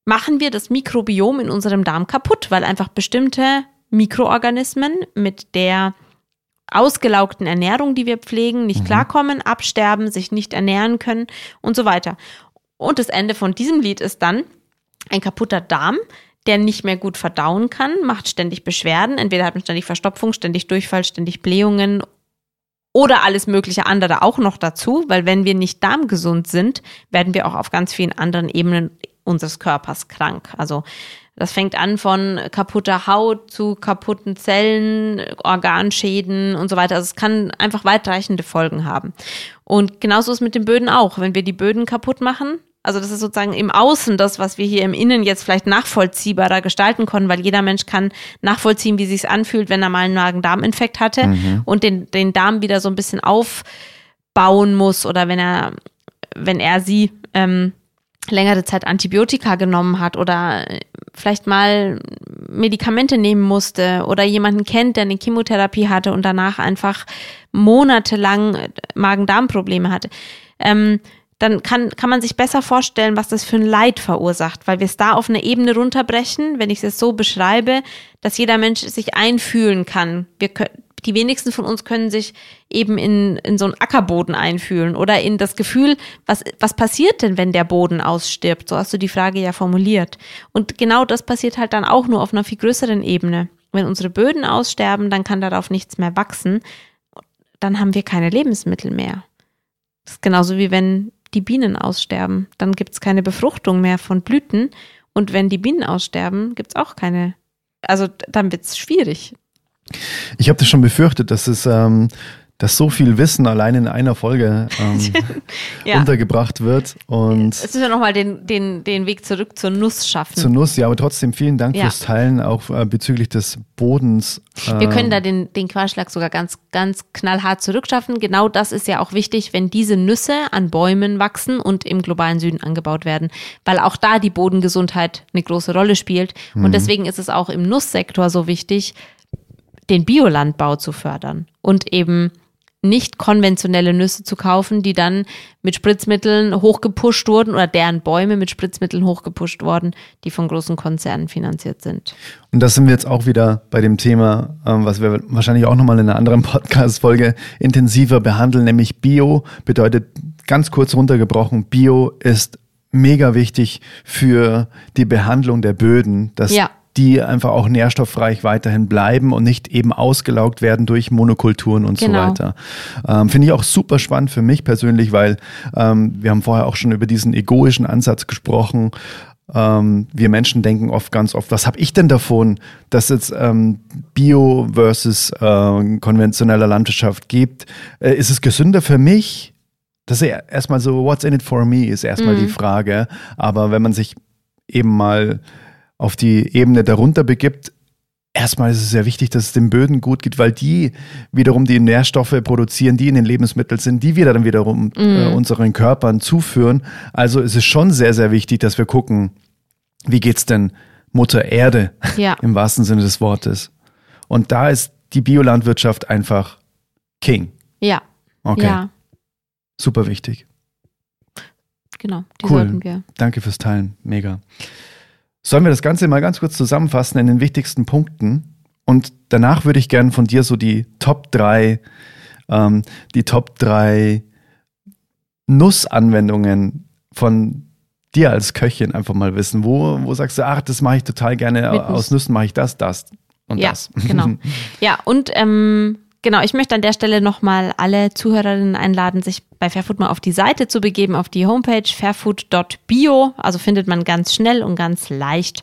machen wir das Mikrobiom in unserem Darm kaputt, weil einfach bestimmte Mikroorganismen mit der ausgelaugten Ernährung, die wir pflegen, nicht Mhm. klarkommen, absterben, sich nicht ernähren können und so weiter. Und das Ende von diesem Lied ist dann ein kaputter Darm, der nicht mehr gut verdauen kann, macht ständig Beschwerden. Entweder hat man ständig Verstopfung, ständig Durchfall, ständig Blähungen oder alles mögliche andere auch noch dazu, weil wenn wir nicht darmgesund sind, werden wir auch auf ganz vielen anderen Ebenen unseres Körpers krank. Also das fängt an von kaputter Haut zu kaputten Zellen, Organschäden und so weiter. Also es kann einfach weitreichende Folgen haben. Und genauso ist es mit den Böden auch. Wenn wir die Böden kaputt machen, also das ist sozusagen im Außen das, was wir hier im Innen jetzt vielleicht nachvollziehbarer gestalten können, weil jeder Mensch kann nachvollziehen, wie sich anfühlt, wenn er mal einen Magen-Darm-Infekt hatte Mhm. und den, den Darm wieder so ein bisschen aufbauen muss oder wenn er, wenn er sie ähm, längere Zeit Antibiotika genommen hat oder vielleicht mal Medikamente nehmen musste oder jemanden kennt, der eine Chemotherapie hatte und danach einfach monatelang Magen-Darm-Probleme hatte. Ähm, dann kann, kann man sich besser vorstellen, was das für ein Leid verursacht, weil wir es da auf eine Ebene runterbrechen, wenn ich es so beschreibe, dass jeder Mensch sich einfühlen kann. Wir die wenigsten von uns können sich eben in, in so einen Ackerboden einfühlen oder in das Gefühl, was, was passiert denn, wenn der Boden ausstirbt? So hast du die Frage ja formuliert. Und genau das passiert halt dann auch nur auf einer viel größeren Ebene. Wenn unsere Böden aussterben, dann kann darauf nichts mehr wachsen. Dann haben wir keine Lebensmittel mehr. Das ist genauso wie wenn die Bienen aussterben. Dann gibt es keine Befruchtung mehr von Blüten. Und wenn die Bienen aussterben, gibt es auch keine. Also dann wird es schwierig. Ich habe das schon befürchtet, dass es ähm, dass so viel Wissen allein in einer Folge ähm, Ja. untergebracht wird. Und Jetzt müssen wir nochmal den, den, den Weg zurück zur Nuss schaffen. zur Nuss, ja, aber trotzdem vielen Dank Ja. fürs Teilen, auch äh, bezüglich des Bodens. Wir können ähm, da den, den Querschlag sogar ganz, ganz knallhart zurückschaffen. Genau das ist ja auch wichtig, wenn diese Nüsse an Bäumen wachsen und im globalen Süden angebaut werden, weil auch da die Bodengesundheit eine große Rolle spielt. Mhm. Und deswegen ist es auch im Nusssektor so wichtig, den Biolandbau zu fördern und eben nicht konventionelle Nüsse zu kaufen, die dann mit Spritzmitteln hochgepusht wurden oder deren Bäume mit Spritzmitteln hochgepusht wurden, die von großen Konzernen finanziert sind. Und das sind wir jetzt auch wieder bei dem Thema, ähm, was wir wahrscheinlich auch nochmal in einer anderen Podcast-Folge intensiver behandeln, nämlich Bio bedeutet ganz kurz runtergebrochen, Bio ist mega wichtig für die Behandlung der Böden, dass Ja. Die einfach auch nährstoffreich weiterhin bleiben und nicht eben ausgelaugt werden durch Monokulturen und Genau. so weiter. Ähm, Finde ich auch super spannend für mich persönlich, weil ähm, wir haben vorher auch schon über diesen egoischen Ansatz gesprochen. Ähm, wir Menschen denken oft ganz oft, was habe ich denn davon, dass es ähm, Bio versus äh, konventioneller Landwirtschaft gibt? Äh, ist es gesünder für mich? Das ist ja erstmal so, what's in it for me, ist erstmal Mhm. die Frage. Aber wenn man sich eben mal auf die Ebene darunter begibt, erstmal ist es sehr wichtig, dass es den Böden gut geht, weil die wiederum die Nährstoffe produzieren, die in den Lebensmitteln sind, die wir dann wiederum äh, unseren Körpern zuführen. Also ist es schon sehr, sehr wichtig, dass wir gucken, wie geht's denn Mutter Erde Ja. im wahrsten Sinne des Wortes. Und da ist die Biolandwirtschaft einfach King. Ja. Okay, Ja, super wichtig. genau. Die Cool. sollten wir. Danke fürs Teilen. Mega. Sollen wir das Ganze mal ganz kurz zusammenfassen in den wichtigsten Punkten? Und danach würde ich gerne von dir so die Top 3, ähm, die Top 3 Nussanwendungen von dir als Köchin einfach mal wissen. Wo, wo sagst du, ach, das mache ich total gerne, Mit aus. Nüssen mache ich das, das und ja, das. genau. Ja, und ähm, genau, ich möchte an der Stelle nochmal alle Zuhörerinnen einladen, sich bei Fairfood mal auf die Seite zu begeben, auf die Homepage fairfood.bio. Also findet man ganz schnell und ganz leicht.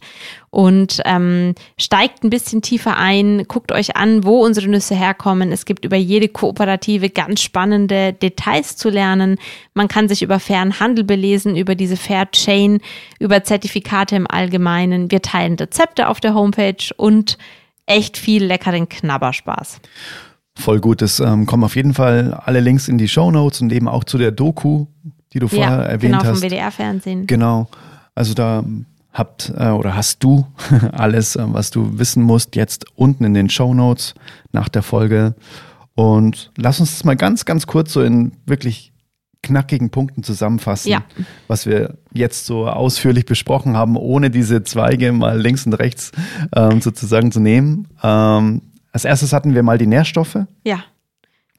Und ähm, steigt ein bisschen tiefer ein, guckt euch an, wo unsere Nüsse herkommen. Es gibt über jede Kooperative ganz spannende Details zu lernen. Man kann sich über fairen Handel belesen, über diese Fair Chain, über Zertifikate im Allgemeinen. Wir teilen Rezepte auf der Homepage und echt viel leckeren Knabberspaß. Voll gut. Es ähm, kommen auf jeden Fall alle Links in die Show Notes und eben auch zu der Doku, die du vorher ja, erwähnt genau, hast. vom WDR-Fernsehen. Genau. Also da habt äh, oder hast du alles, äh, was du wissen musst, jetzt unten in den Show Notes nach der Folge. Und lass uns das mal ganz, ganz kurz so in wirklich knackigen Punkten zusammenfassen, Ja. was wir jetzt so ausführlich besprochen haben, ohne diese Zweige mal links und rechts ähm, sozusagen zu nehmen. Ähm, als erstes hatten wir mal die Nährstoffe. Ja.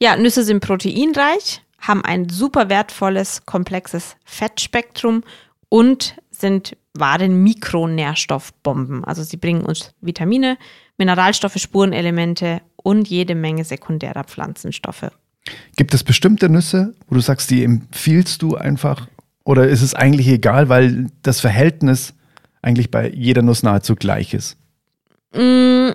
Ja, Nüsse sind proteinreich, haben ein super wertvolles, komplexes Fettspektrum und sind wahre Mikronährstoffbomben. Also sie bringen uns Vitamine, Mineralstoffe, Spurenelemente und jede Menge sekundärer Pflanzenstoffe. Gibt es bestimmte Nüsse, wo du sagst, die empfiehlst du einfach? Oder ist es eigentlich egal, weil das Verhältnis eigentlich bei jeder Nuss nahezu gleich ist? Mm,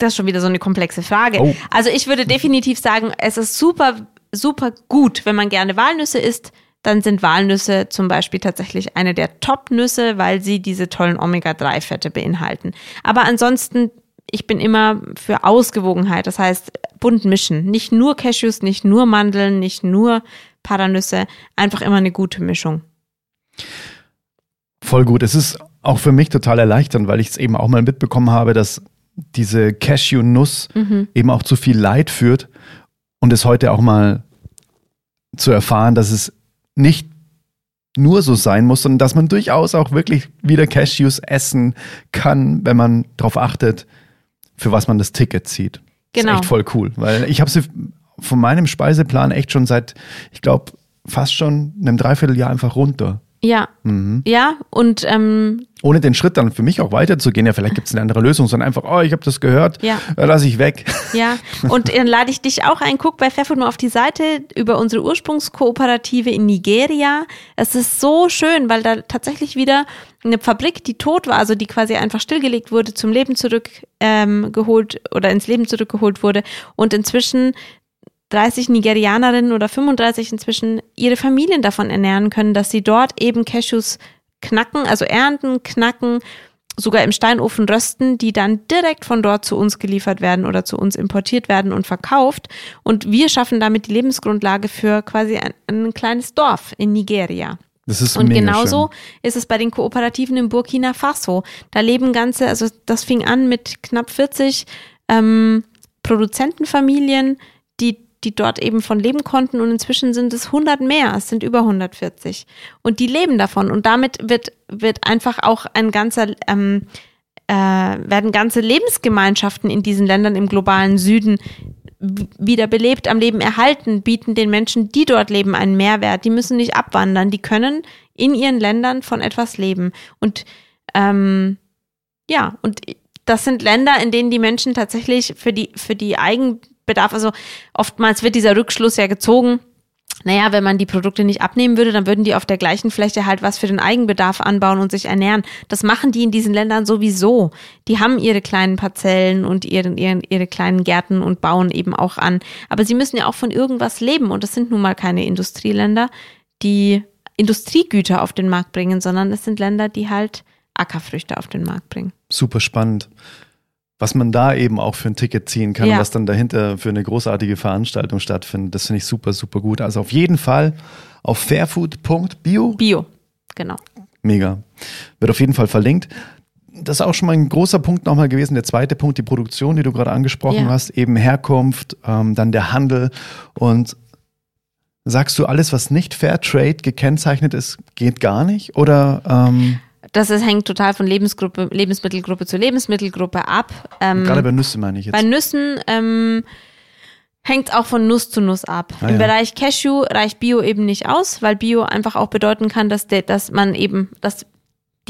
Das ist schon wieder so eine komplexe Frage. Oh. Also ich würde definitiv sagen, es ist super, super gut, wenn man gerne Walnüsse isst. Dann sind Walnüsse zum Beispiel tatsächlich eine der Top-Nüsse, weil sie diese tollen Omega-3-Fette beinhalten. Aber ansonsten, ich bin immer für Ausgewogenheit. Das heißt, bunt mischen. Nicht nur Cashews, nicht nur Mandeln, nicht nur Paranüsse. Einfach immer eine gute Mischung. Voll gut. Es ist auch für mich total erleichternd, weil ich es eben auch mal mitbekommen habe, dass diese Cashew-Nuss eben auch zu viel Leid führt und es heute auch mal zu erfahren, dass es nicht nur so sein muss, sondern dass man durchaus auch wirklich wieder Cashews essen kann, wenn man darauf achtet, für was man das Ticket zieht. Das Genau. ist echt voll cool, weil ich habe sie von meinem Speiseplan echt schon seit, ich glaube, fast schon einem Dreivierteljahr einfach runter. Ja, ja, und ähm, Ohne den Schritt dann für mich auch weiterzugehen, ja, vielleicht gibt es eine andere Lösung, sondern einfach, oh, ich habe das gehört, Ja. äh, lass ich weg. Ja, und dann lade ich dich auch ein. Guck bei Pfeffernuhr auf die Seite über unsere Ursprungskooperative in Nigeria. Es ist so schön, weil da tatsächlich wieder eine Fabrik, die tot war, also die quasi einfach stillgelegt wurde, zum Leben zurückgeholt ähm, oder ins Leben zurückgeholt wurde und inzwischen 30 Nigerianerinnen oder 35 inzwischen ihre Familien davon ernähren können, dass sie dort eben Cashews knacken, also ernten, knacken, sogar im Steinofen rösten, die dann direkt von dort zu uns geliefert werden oder zu uns importiert werden und verkauft. Und wir schaffen damit die Lebensgrundlage für quasi ein, ein kleines Dorf in Nigeria. Das ist Und genauso schön. ist es bei den Kooperativen in Burkina Faso. Da leben ganze, also das fing an mit knapp 40 ähm, Produzentenfamilien, die, dort eben von leben konnten und inzwischen sind es 100 mehr, es sind über 140. Und die leben davon und damit wird, wird einfach auch ein ganzer, ähm, äh, werden ganze Lebensgemeinschaften in diesen Ländern im globalen Süden wieder belebt, am Leben erhalten, bieten den Menschen, die dort leben, einen Mehrwert. Die müssen nicht abwandern, die können in ihren Ländern von etwas leben. Und ähm, ja, und das sind Länder, in denen die Menschen tatsächlich für die, für die Eigenbedarf, also oftmals wird dieser Rückschluss ja gezogen, naja, wenn man die Produkte nicht abnehmen würde, dann würden die auf der gleichen Fläche halt was für den Eigenbedarf anbauen und sich ernähren. Das machen die in diesen Ländern sowieso. Die haben ihre kleinen Parzellen und ihren, ihren, ihre kleinen Gärten und bauen eben auch an. Aber sie müssen ja auch von irgendwas leben und das sind nun mal keine Industrieländer, die Industriegüter auf den Markt bringen, sondern es sind Länder, die halt Ackerfrüchte auf den Markt bringen. Super spannend. Was man da eben auch für ein Ticket ziehen kann, Ja. was dann dahinter für eine großartige Veranstaltung stattfindet, das finde ich super, super gut. Also auf jeden Fall auf fairfood.bio. Bio, genau. Mega. Wird auf jeden Fall verlinkt. Das ist auch schon mal ein großer Punkt nochmal gewesen. Der zweite Punkt, die Produktion, die du gerade angesprochen Ja. hast, eben Herkunft, ähm, dann der Handel. Und sagst du, alles, was nicht Fairtrade gekennzeichnet ist, geht gar nicht? Oder ähm, Das ist, hängt total von Lebensgruppe, Lebensmittelgruppe zu Lebensmittelgruppe ab. Ähm, gerade bei Nüsse meine ich jetzt? Bei Nüssen ähm, hängt auch von Nuss zu Nuss ab. Ah, Im ja. Bereich Cashew reicht Bio eben nicht aus, weil Bio einfach auch bedeuten kann, dass, der, dass man eben, dass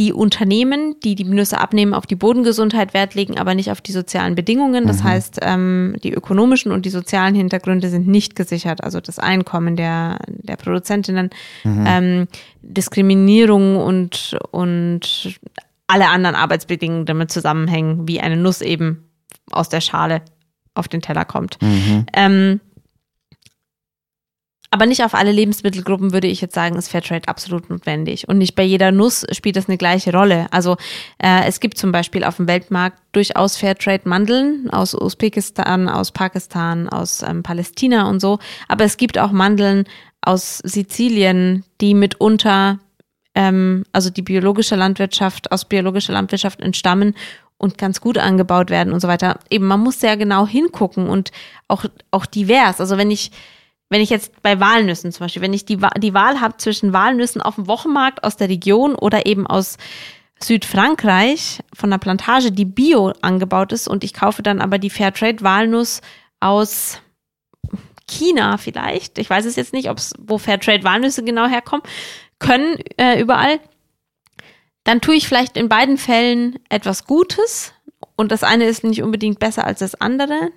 die Unternehmen, die die Nüsse abnehmen, auf die Bodengesundheit Wert legen, aber nicht auf die sozialen Bedingungen. Mhm. Das heißt, ähm, die ökonomischen und die sozialen Hintergründe sind nicht gesichert. Also das Einkommen der, der Produzentinnen, Mhm. ähm, Diskriminierung und, und alle anderen Arbeitsbedingungen damit zusammenhängen, wie eine Nuss eben aus der Schale auf den Teller kommt. Mhm. Ähm, aber nicht auf alle Lebensmittelgruppen würde ich jetzt sagen, ist Fairtrade absolut notwendig. Und nicht bei jeder Nuss spielt das eine gleiche Rolle. Also äh, es gibt zum Beispiel auf dem Weltmarkt durchaus Fairtrade-Mandeln aus Usbekistan, aus Pakistan, aus ähm, Palästina und so. Aber es gibt auch Mandeln aus Sizilien, die mitunter ähm, also die biologische Landwirtschaft, aus biologischer Landwirtschaft entstammen und ganz gut angebaut werden und so weiter. Eben, man muss sehr genau hingucken und auch, auch divers. Also wenn ich, wenn ich jetzt bei Walnüssen zum Beispiel, wenn ich die, die Wahl habe zwischen Walnüssen auf dem Wochenmarkt aus der Region oder eben aus Südfrankreich von einer Plantage, die bio angebaut ist und ich kaufe dann aber die Fairtrade Walnuss aus China vielleicht. Ich weiß es jetzt nicht, ob es wo Fairtrade Walnüsse genau herkommen können äh, überall. Dann tue ich vielleicht in beiden Fällen etwas Gutes und das eine ist nicht unbedingt besser als das andere.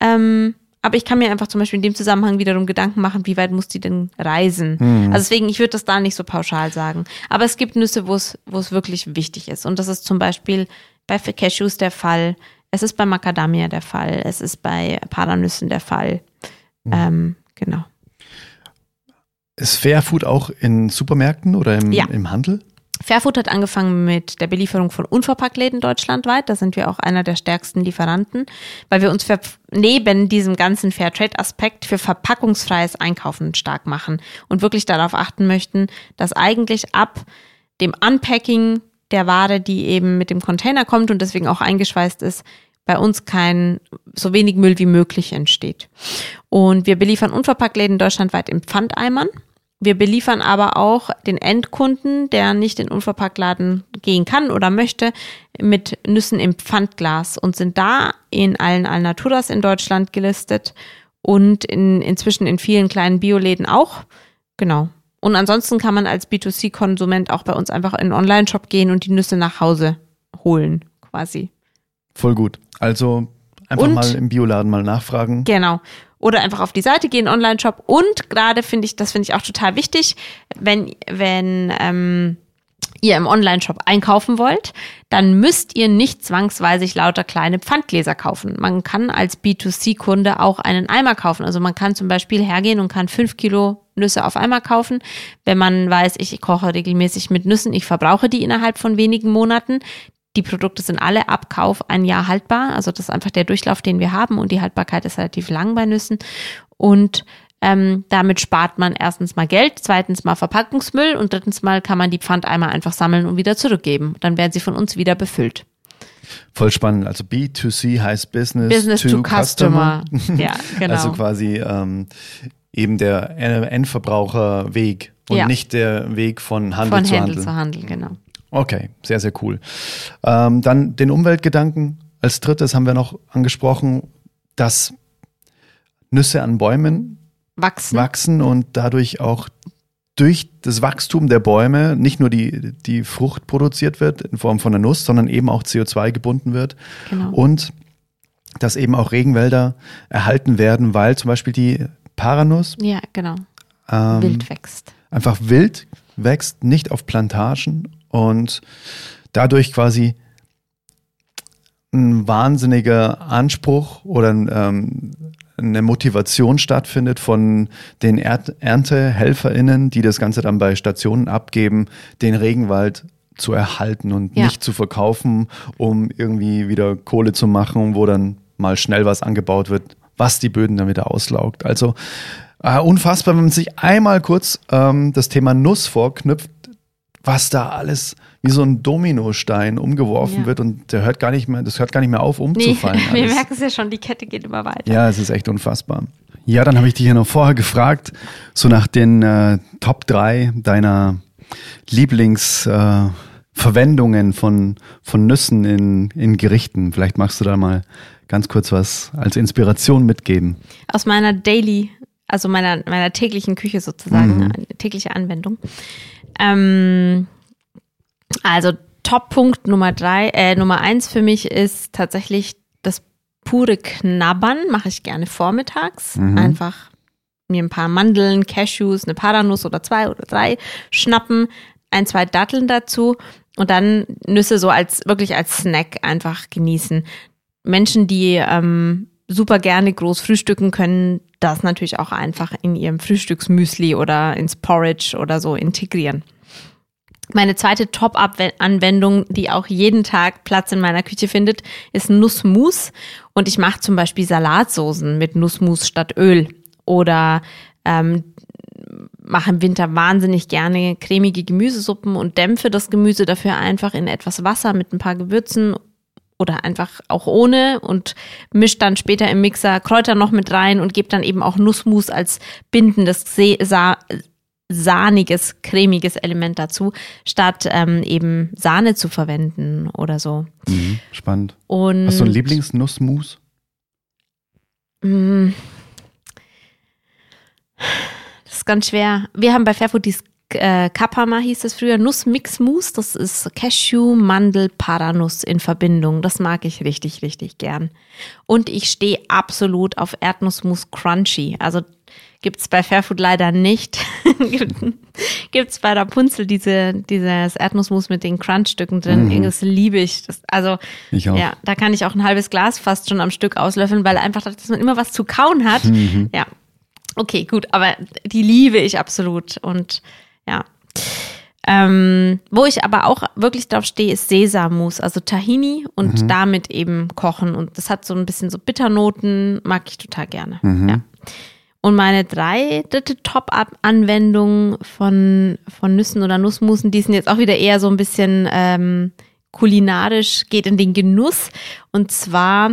Ähm, aber ich kann mir einfach zum Beispiel in dem Zusammenhang wiederum Gedanken machen, wie weit muss die denn reisen? Mhm. Also deswegen, ich würde das da nicht so pauschal sagen. Aber es gibt Nüsse, wo es, wo es wirklich wichtig ist. Und das ist zum Beispiel bei Cashews der Fall. Es ist bei Macadamia der Fall. Es ist bei Paranüssen der Fall. Mhm. Ähm, genau. Ist Fairfood auch in Supermärkten oder im, ja. im Handel? Fairfood hat angefangen mit der Belieferung von Unverpacktläden deutschlandweit. Da sind wir auch einer der stärksten Lieferanten, weil wir uns für, neben diesem ganzen Fairtrade-Aspekt für verpackungsfreies Einkaufen stark machen und wirklich darauf achten möchten, dass eigentlich ab dem Unpacking der Ware, die eben mit dem Container kommt und deswegen auch eingeschweißt ist, bei uns kein so wenig Müll wie möglich entsteht. Und wir beliefern Unverpacktläden deutschlandweit in Pfandeimern. Wir beliefern aber auch den Endkunden, der nicht in Unverpacktladen gehen kann oder möchte, mit Nüssen im Pfandglas und sind da in allen Alnaturas in Deutschland gelistet und in, inzwischen in vielen kleinen Bioläden auch. Genau. Und ansonsten kann man als B2C-Konsument auch bei uns einfach in einen Online-Shop gehen und die Nüsse nach Hause holen, quasi. Voll gut. Also einfach und, mal im Bioladen mal nachfragen. Genau oder einfach auf die Seite gehen, Online-Shop. Und gerade finde ich, das finde ich auch total wichtig, wenn, wenn ähm, ihr im Online-Shop einkaufen wollt, dann müsst ihr nicht zwangsweise lauter kleine Pfandgläser kaufen. Man kann als B2C-Kunde auch einen Eimer kaufen. Also man kann zum Beispiel hergehen und kann fünf Kilo Nüsse auf einmal kaufen. Wenn man weiß, ich koche regelmäßig mit Nüssen, ich verbrauche die innerhalb von wenigen Monaten, die Produkte sind alle ab Kauf ein Jahr haltbar. Also das ist einfach der Durchlauf, den wir haben und die Haltbarkeit ist relativ lang bei Nüssen. Und ähm, damit spart man erstens mal Geld, zweitens mal Verpackungsmüll und drittens mal kann man die Pfandeimer einfach sammeln und wieder zurückgeben. Dann werden sie von uns wieder befüllt. Voll spannend. Also B2C heißt Business, Business to, to Customer. customer. Ja, genau. Also quasi ähm, eben der Endverbraucherweg und ja. nicht der Weg von Handel von zu Handel. Handel zu Handel, genau. Okay, sehr, sehr cool. Ähm, dann den Umweltgedanken. Als drittes haben wir noch angesprochen, dass Nüsse an Bäumen wachsen, wachsen und dadurch auch durch das Wachstum der Bäume nicht nur die, die Frucht produziert wird in Form von einer Nuss, sondern eben auch CO2 gebunden wird. Genau. Und dass eben auch Regenwälder erhalten werden, weil zum Beispiel die Paranuss ja, genau. Ähm, wild wächst. Einfach wild wächst, nicht auf Plantagen und dadurch quasi ein wahnsinniger Anspruch oder ähm, eine Motivation stattfindet von den er ErntehelferInnen, die das Ganze dann bei Stationen abgeben, den Regenwald zu erhalten und ja. nicht zu verkaufen, um irgendwie wieder Kohle zu machen, wo dann mal schnell was angebaut wird, was die Böden dann wieder auslaugt. Also äh, unfassbar, wenn man sich einmal kurz ähm, das Thema Nuss vorknüpft, was da alles wie so ein Dominostein umgeworfen ja. wird und der hört gar nicht mehr, das hört gar nicht mehr auf, umzufallen. Nee, wir merken es ja schon, die Kette geht immer weiter. Ja, es ist echt unfassbar. Ja, dann habe ich dich ja noch vorher gefragt, so nach den äh, Top 3 deiner Lieblingsverwendungen äh, von, von Nüssen in, in Gerichten. Vielleicht magst du da mal ganz kurz was als Inspiration mitgeben. Aus meiner Daily, also meiner, meiner täglichen Küche sozusagen, mhm. tägliche Anwendung. Ähm, also Top-Punkt Nummer drei, äh, Nummer eins für mich ist tatsächlich das pure Knabbern. Mache ich gerne vormittags. Mhm. Einfach mir ein paar Mandeln, Cashews, eine Paranuss oder zwei oder drei schnappen, ein, zwei Datteln dazu und dann Nüsse so als wirklich als Snack einfach genießen. Menschen, die ähm, super gerne groß frühstücken können, das natürlich auch einfach in ihrem Frühstücksmüsli oder ins Porridge oder so integrieren. Meine zweite Top-Up-Anwendung, die auch jeden Tag Platz in meiner Küche findet, ist Nussmus. Und ich mache zum Beispiel Salatsoßen mit Nussmus statt Öl. Oder ähm, mache im Winter wahnsinnig gerne cremige Gemüsesuppen und dämpfe das Gemüse dafür einfach in etwas Wasser mit ein paar Gewürzen oder einfach auch ohne und mische dann später im Mixer Kräuter noch mit rein und gebe dann eben auch Nussmus als bindendes Sa sahniges, cremiges Element dazu, statt ähm, eben Sahne zu verwenden oder so. Mhm, spannend. Und Hast du einen Lieblingsnussmus? Mm. Das ist ganz schwer. Wir haben bei Fairfood dieses äh, Kapama hieß es früher, Nussmixmus. Das ist Cashew, Mandel, Paranuss in Verbindung. Das mag ich richtig, richtig gern. Und ich stehe absolut auf Erdnussmus Crunchy. Also gibt es bei Fairfood leider nicht. gibt es bei Rapunzel diese, dieses Erdnussmus mit den Crunchstücken drin. Mhm. Das liebe ich. Das, also Ich auch. ja, da kann ich auch ein halbes Glas fast schon am Stück auslöffeln, weil einfach, dass man immer was zu kauen hat. Mhm. Ja. Okay, gut, aber die liebe ich absolut. Und ja. Ähm, wo ich aber auch wirklich drauf stehe, ist Sesammus, also Tahini und Mhm. damit eben kochen. Und das hat so ein bisschen so Bitternoten, mag ich total gerne. Mhm. Ja. Und meine drei dritte Top-Up-Anwendung von, von Nüssen oder Nussmusen, die sind jetzt auch wieder eher so ein bisschen ähm, kulinarisch, geht in den Genuss. Und zwar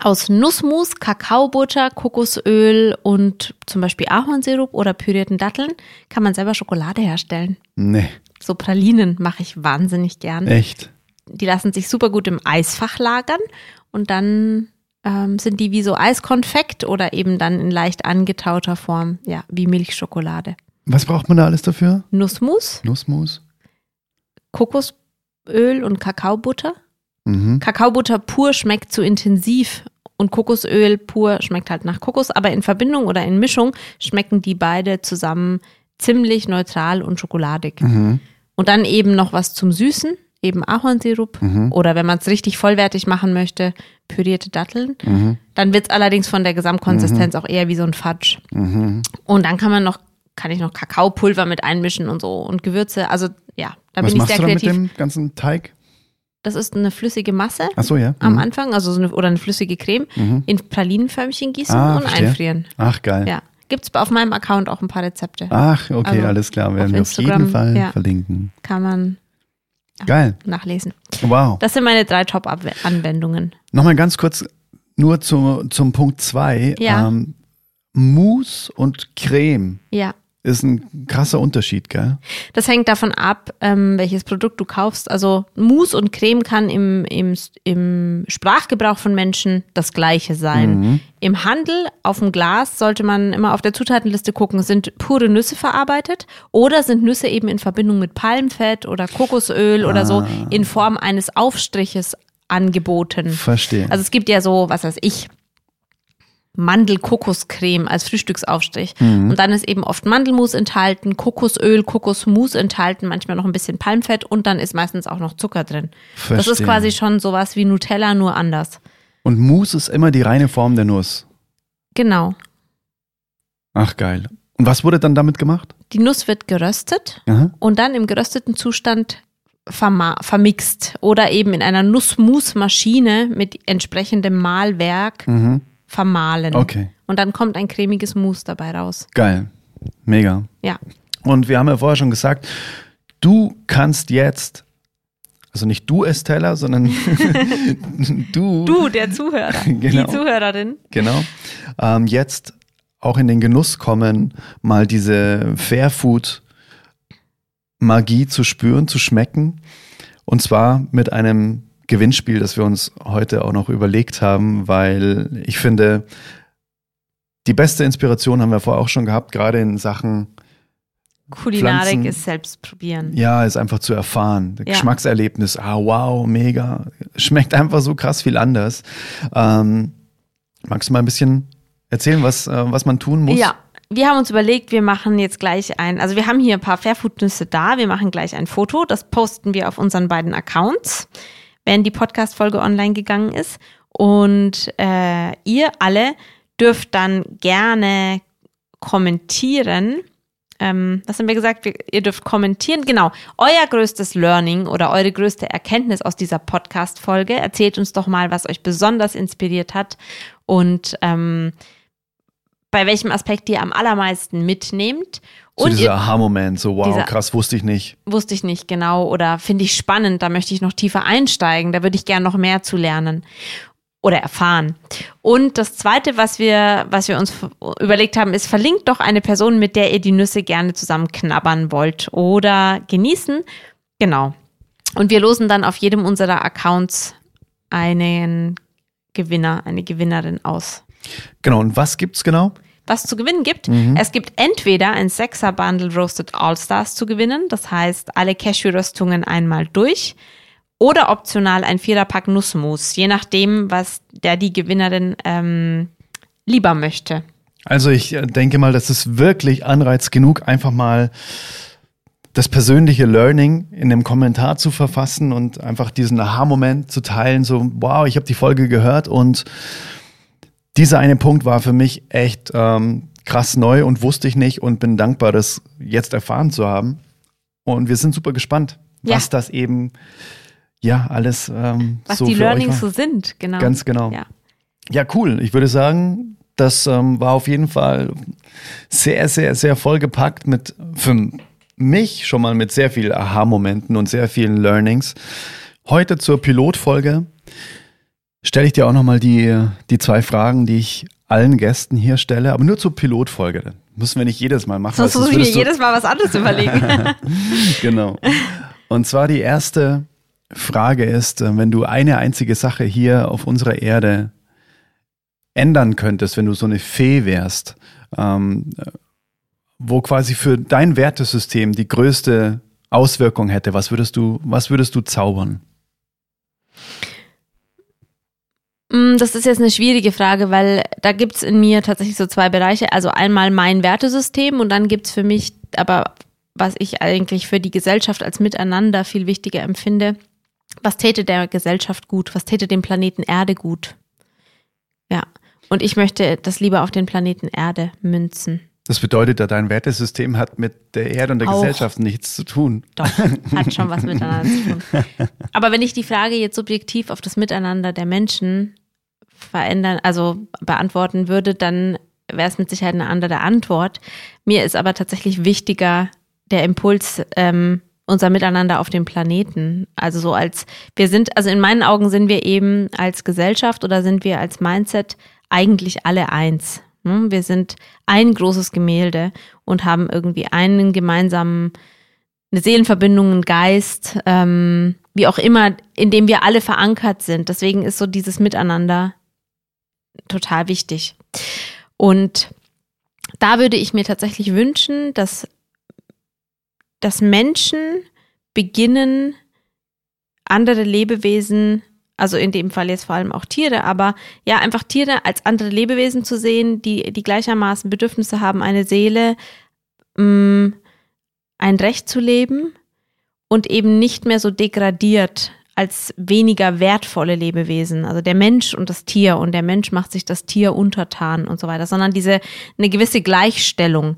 aus Nussmus, Kakaobutter, Kokosöl und zum Beispiel Ahornsirup oder pürierten Datteln kann man selber Schokolade herstellen. Nee, So Pralinen mache ich wahnsinnig gern. echt. Die lassen sich super gut im Eisfach lagern und dann ähm, sind die wie so Eiskonfekt oder eben dann in leicht angetauter Form, ja, wie Milchschokolade. Was braucht man da alles dafür? Nussmus, Nussmus? Kokosöl und Kakaobutter. Mhm. Kakaobutter pur schmeckt zu intensiv und Kokosöl pur schmeckt halt nach Kokos, aber in Verbindung oder in Mischung schmecken die beide zusammen ziemlich neutral und schokoladig. Mhm. Und dann eben noch was zum Süßen, eben Ahornsirup Mhm. oder wenn man es richtig vollwertig machen möchte, pürierte Datteln. Mhm. Dann wird es allerdings von der Gesamtkonsistenz auch eher wie so ein Fudge. Mhm. Und dann kann man noch, kann ich noch Kakaopulver mit einmischen und so und Gewürze. Also ja, da Was bin ich machst sehr du dann mit kreativ. dem ganzen Teig? Das ist eine flüssige Masse Ach so, ja. am Mhm. Anfang, also so eine, oder eine flüssige Creme, Mhm. in Pralinenförmchen gießen Ah, und verstehe. einfrieren. Ach, geil. Ja. Gibt es auf meinem Account auch ein paar Rezepte. Ach, okay, Also, alles klar. Werden auf wir auf jeden Fall ja. verlinken. Kann man Geil. nachlesen. Wow. Das sind meine drei Top-Anwendungen. Nochmal ganz kurz nur zu, zum Punkt zwei. Ja. Ähm, Mousse und Creme Ja. Ist ein krasser Unterschied, gell? Das hängt davon ab, ähm, welches Produkt du kaufst. Also Mousse und Creme kann im, im, im Sprachgebrauch von Menschen das gleiche sein. Mhm. Im Handel auf dem Glas sollte man immer auf der Zutatenliste gucken, sind pure Nüsse verarbeitet oder sind Nüsse eben in Verbindung mit Palmfett oder Kokosöl oder so in Form eines Aufstriches angeboten. Verstehe. Also es gibt ja so, was weiß ich, Mandel-Kokoscreme als Frühstücksaufstrich. Und dann ist eben oft Mandelmus enthalten, Kokosöl, Kokosmus enthalten, manchmal noch ein bisschen Palmfett und dann ist meistens auch noch Zucker drin. Das ist Verstehe. quasi schon sowas wie Nutella, nur anders. und Mousse ist immer die reine Form der Nuss. Genau. Ach, geil. Und was wurde dann damit gemacht? Die Nuss wird geröstet Aha. und dann im gerösteten Zustand vermixt oder eben in einer Nussmusmaschine mit entsprechendem Mahlwerk Mhm. Vermahlen. Okay, Und dann kommt ein cremiges Mousse dabei raus. geil. Mega. Ja. Und wir haben ja vorher schon gesagt, du kannst jetzt, also nicht du Estella, sondern du, Du, der Zuhörer, Genau. die Zuhörerin. genau, ähm, jetzt auch in den Genuss kommen, mal diese Fairfood Magie zu spüren, zu schmecken. Und zwar mit einem Gewinnspiel, das wir uns heute auch noch überlegt haben, weil ich finde, die beste Inspiration haben wir vorher auch schon gehabt, gerade in Sachen Kulinarik Pflanzen. ist selbst probieren. Ja, ist einfach zu erfahren. Ja. Geschmackserlebnis, ah wow, mega. Schmeckt einfach so krass viel anders. Ähm, magst du mal ein bisschen erzählen, was, äh, was man tun muss? Ja, wir haben uns überlegt, wir machen jetzt gleich ein, also wir haben hier ein paar Fairfood-Nüsse da, wir machen gleich ein Foto, das posten wir auf unseren beiden Accounts, wenn die Podcast-Folge online gegangen ist. Und äh, ihr alle dürft dann gerne kommentieren. Ähm, was haben wir gesagt? Wir, ihr dürft kommentieren. Genau. Euer größtes Learning oder eure größte Erkenntnis aus dieser Podcast-Folge. Erzählt uns doch mal, was euch besonders inspiriert hat und ähm, bei welchem Aspekt ihr am allermeisten mitnehmt. So Und dieser Aha-Moment, so wow, Dieser- krass, wusste ich nicht. wusste ich nicht genau oder finde ich spannend, da möchte ich noch tiefer einsteigen, da würde ich gern noch mehr zu lernen oder erfahren. Und das zweite, was wir, was wir uns überlegt haben, ist, verlinkt doch eine Person, mit der ihr die Nüsse gerne zusammen knabbern wollt oder genießen. Genau. Und wir losen dann auf jedem unserer Accounts einen Gewinner, eine Gewinnerin aus Genau, und was gibt's genau? Was zu gewinnen gibt. Es gibt entweder ein Sechser Bundle Roasted All-Stars zu gewinnen, das heißt alle Cashew-Röstungen einmal durch, oder optional ein Viererpack Nussmus, je nachdem, was der die Gewinnerin ähm, lieber möchte. Also ich äh, denke mal, das ist wirklich Anreiz genug, einfach mal das persönliche Learning in einem Kommentar zu verfassen und einfach diesen Aha-Moment zu teilen, so, wow, ich habe die Folge gehört und dieser eine Punkt war für mich echt ähm, krass neu und wusste ich nicht und bin dankbar, das jetzt erfahren zu haben. Und wir sind super gespannt, Ja. was das eben, ja, alles ähm, Was so die für Learnings so sind, genau. Ganz genau. Ja. Ja, cool. Ich würde sagen, das ähm, war auf jeden Fall sehr, sehr, sehr vollgepackt mit, für mich schon mal mit sehr vielen Aha-Momenten und sehr vielen Learnings. Heute zur Pilotfolge stelle ich dir auch nochmal die, die zwei Fragen, die ich allen Gästen hier stelle, aber nur zur Pilotfolge. Müssen wir nicht jedes Mal machen. Sonst muss ich mir jedes Mal was anderes überlegen. Genau. Und zwar die erste Frage ist, äh, wenn du eine einzige Sache hier auf unserer Erde ändern könntest, wenn du so eine Fee wärst, ähm, äh, wo quasi für dein Wertesystem die größte Auswirkung hätte, was würdest du, was würdest du zaubern? Mm, Das ist jetzt eine schwierige Frage, weil da gibt's in mir tatsächlich so zwei Bereiche. Also einmal mein Wertesystem und dann gibt's für mich aber, was ich eigentlich für die Gesellschaft als Miteinander viel wichtiger empfinde, was täte der Gesellschaft gut, was täte dem Planeten Erde gut. Ja, und ich möchte das lieber auf den Planeten Erde münzen. Das bedeutet ja, dein Wertesystem hat mit der Erde und der Auch. Gesellschaft nichts zu tun. Doch, hat schon was miteinander zu tun. Aber wenn ich die Frage jetzt subjektiv auf das Miteinander der Menschen verändern, also beantworten würde, dann wäre es mit Sicherheit eine andere Antwort. Mir ist aber tatsächlich wichtiger der Impuls, ähm, unser Miteinander auf dem Planeten. Also so als, wir sind, also in meinen Augen sind wir eben als Gesellschaft oder sind wir als Mindset eigentlich alle eins. ne? Wir sind ein großes Gemälde und haben irgendwie einen gemeinsamen eine Seelenverbindung, einen Geist, ähm, wie auch immer, in dem wir alle verankert sind. Deswegen ist so dieses Miteinander total wichtig. Und da würde ich mir tatsächlich wünschen, dass, dass Menschen beginnen, andere Lebewesen, also in dem Fall jetzt vor allem auch Tiere, aber ja, einfach Tiere als andere Lebewesen zu sehen, die, die gleichermaßen Bedürfnisse haben, eine Seele, mh, ein Recht zu leben und eben nicht mehr so degradiert als weniger wertvolle Lebewesen, also der Mensch und das Tier und der Mensch macht sich das Tier untertan und so weiter, sondern diese eine gewisse Gleichstellung,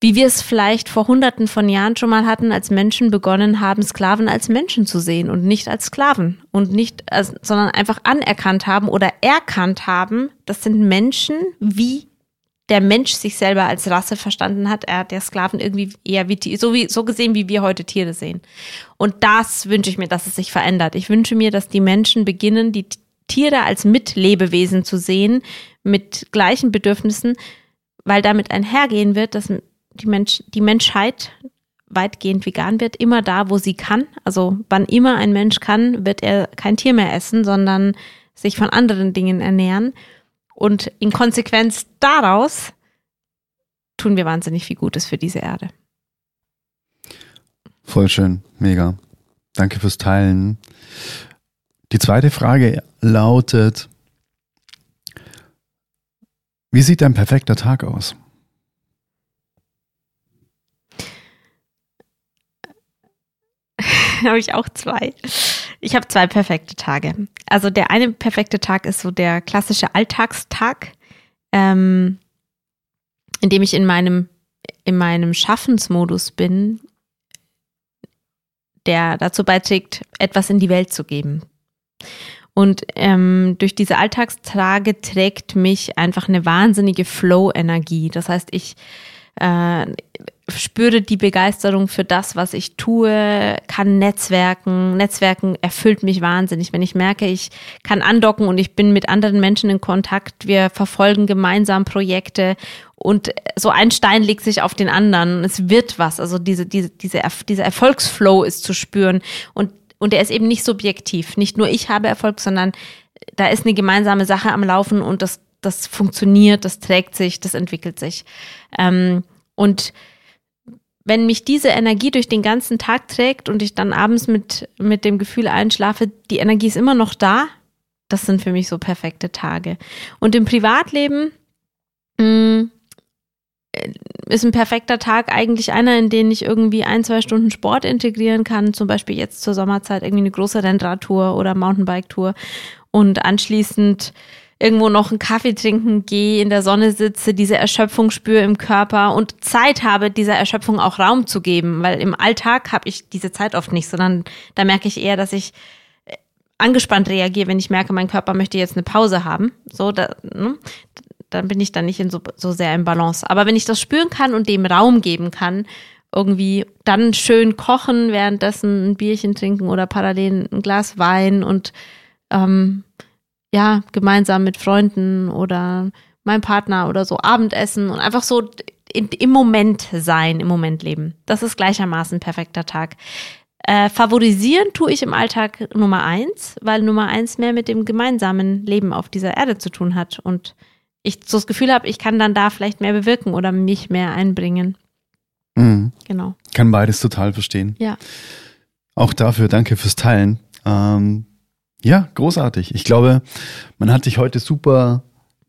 wie wir es vielleicht vor hunderten von Jahren schon mal hatten, als Menschen begonnen haben, Sklaven als Menschen zu sehen und nicht als Sklaven und nicht, als, sondern einfach anerkannt haben oder erkannt haben, das sind Menschen wie der Mensch sich selber als Rasse verstanden hat, er hat der Sklaven irgendwie eher wie so wie so gesehen, wie wir heute Tiere sehen. Und das wünsche ich mir, dass es sich verändert. Ich wünsche mir, dass die Menschen beginnen, die Tiere als Mitlebewesen zu sehen, mit gleichen Bedürfnissen, weil damit einhergehen wird, dass die, Mensch, die Menschheit weitgehend vegan wird, immer da, wo sie kann. Also wann immer ein Mensch kann, wird er kein Tier mehr essen, sondern sich von anderen Dingen ernähren. Und in Konsequenz daraus tun wir wahnsinnig viel Gutes für diese Erde. Voll schön, mega. Danke fürs Teilen. Die zweite Frage lautet, wie sieht dein perfekter Tag aus? habe ich auch zwei. Ich habe zwei perfekte Tage. Also der eine perfekte Tag ist so der klassische Alltagstag, ähm, in dem ich in meinem, in meinem Schaffensmodus bin, der dazu beiträgt, etwas in die Welt zu geben. Und ähm, durch diese Alltagstage trägt mich einfach eine wahnsinnige Flow-Energie. Das heißt, ich äh, spüre die Begeisterung für das, was ich tue, kann Netzwerken. Netzwerken erfüllt mich wahnsinnig, wenn ich merke, ich kann andocken und ich bin mit anderen Menschen in Kontakt. Wir verfolgen gemeinsam Projekte und so ein Stein legt sich auf den anderen. Es wird was. Also diese, diese, diese, dieser Erfolgsflow ist zu spüren und und der ist eben nicht subjektiv. Nicht nur ich habe Erfolg, sondern da ist eine gemeinsame Sache am Laufen und das, das funktioniert, das trägt sich, das entwickelt sich. Ähm, und wenn mich diese Energie durch den ganzen Tag trägt und ich dann abends mit, mit dem Gefühl einschlafe, die Energie ist immer noch da, das sind für mich so perfekte Tage. Und im Privatleben mh, mm, ist ein perfekter Tag eigentlich einer, in den ich irgendwie ein, zwei Stunden Sport integrieren kann, zum Beispiel jetzt zur Sommerzeit irgendwie eine große Rennradtour oder Mountainbike-Tour und anschließend irgendwo noch einen Kaffee trinken gehe, in der Sonne sitze, diese Erschöpfung spüre im Körper und Zeit habe, dieser Erschöpfung auch Raum zu geben, weil im Alltag habe ich diese Zeit oft nicht, sondern da merke ich eher, dass ich äh, angespannt reagiere, wenn ich merke, mein Körper möchte jetzt eine Pause haben. So, da, ne? dann bin ich dann nicht in so, so sehr im Balance. Aber wenn ich das spüren kann und dem Raum geben kann, irgendwie dann schön kochen, währenddessen ein Bierchen trinken oder parallel ein Glas Wein und ähm, ja, gemeinsam mit Freunden oder meinem Partner oder so Abendessen und einfach so in, im Moment sein, im Moment leben. Das ist gleichermaßen ein perfekter Tag. Äh, favorisieren tue ich im Alltag Nummer eins, weil Nummer eins mehr mit dem gemeinsamen Leben auf dieser Erde zu tun hat und ich so das Gefühl habe, ich kann dann da vielleicht mehr bewirken oder mich mehr einbringen. Mhm. Genau. Kann beides total verstehen. Ja. Auch dafür danke fürs Teilen. Ähm, ja, großartig. Ich glaube, man hat dich heute super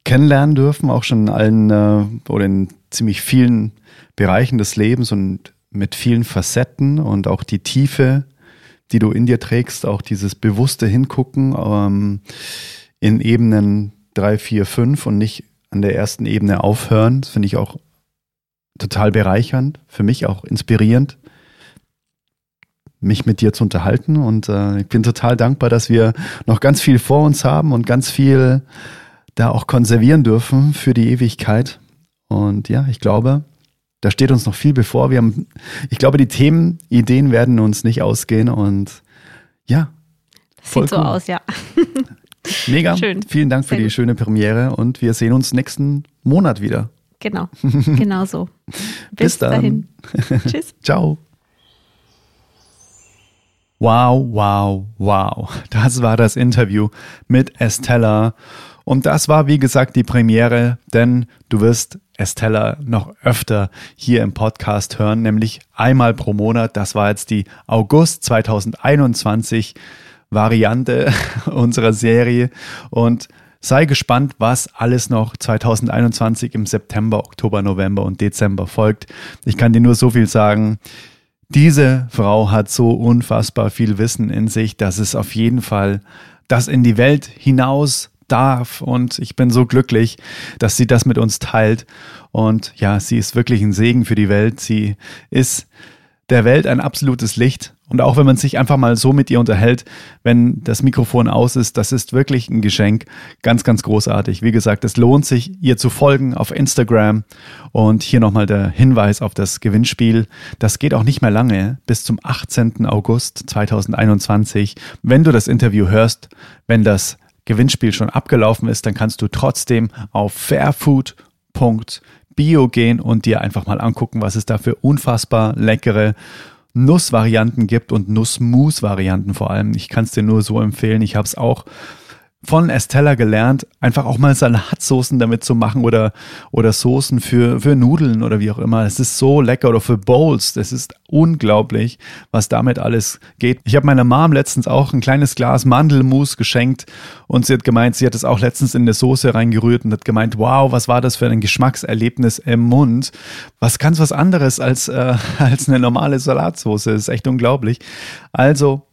kennenlernen dürfen, auch schon in allen äh, oder in ziemlich vielen Bereichen des Lebens und mit vielen Facetten und auch die Tiefe, die du in dir trägst, auch dieses bewusste Hingucken ähm, in Ebenen drei, vier, fünf und nicht an der ersten Ebene aufhören. Das finde ich auch total bereichernd, für mich auch inspirierend mich mit dir zu unterhalten. Und äh, ich bin total dankbar, dass wir noch ganz viel vor uns haben und ganz viel da auch konservieren dürfen für die Ewigkeit. Und ja, ich glaube, da steht uns noch viel bevor. Wir haben, ich glaube, die Themen, Ideen werden uns nicht ausgehen und ja. Das sieht so aus, ja. Mega. Schön. Vielen Dank für Sehr die gut. schöne Premiere und wir sehen uns nächsten Monat wieder. Genau, genau so. Bis, Bis dann. dahin. Tschüss. Ciao. Wow, wow, wow. Das war das Interview mit Estella. Und das war, wie gesagt, die Premiere, denn du wirst Estella noch öfter hier im Podcast hören, nämlich einmal pro Monat. Das war jetzt die August 2021 Variante unserer Serie. Und sei gespannt, was alles noch 2021 im September, Oktober, November und Dezember folgt. Ich kann dir nur so viel sagen. Diese Frau hat so unfassbar viel Wissen in sich, dass es auf jeden Fall das in die Welt hinaus darf. Und ich bin so glücklich, dass sie das mit uns teilt. Und ja, sie ist wirklich ein Segen für die Welt. Sie ist der Welt ein absolutes Licht. Und auch wenn man sich einfach mal so mit ihr unterhält, wenn das Mikrofon aus ist, das ist wirklich ein Geschenk. Ganz, ganz großartig. Wie gesagt, es lohnt sich, ihr zu folgen auf Instagram. Und hier nochmal der Hinweis auf das Gewinnspiel. Das geht auch nicht mehr lange, bis zum 18. August 2021. Wenn du das Interview hörst, wenn das Gewinnspiel schon abgelaufen ist, dann kannst du trotzdem auf fairfood.bio gehen und dir einfach mal angucken, was es da für unfassbar leckere Nussvarianten gibt und Nussmus-Varianten vor allem. Ich kann es dir nur so empfehlen. Ich habe es auch von Estella gelernt, einfach auch mal Salatsoßen damit zu machen oder, oder Soßen für, für Nudeln oder wie auch immer. Es ist so lecker oder für Bowls. Das ist unglaublich, was damit alles geht. Ich habe meiner Mom letztens auch ein kleines Glas Mandelmus geschenkt und sie hat gemeint, sie hat es auch letztens in eine Soße reingerührt und hat gemeint, wow, was war das für ein Geschmackserlebnis im Mund. Was ganz was anderes als, äh, als eine normale Salatsoße. Das ist echt unglaublich. Also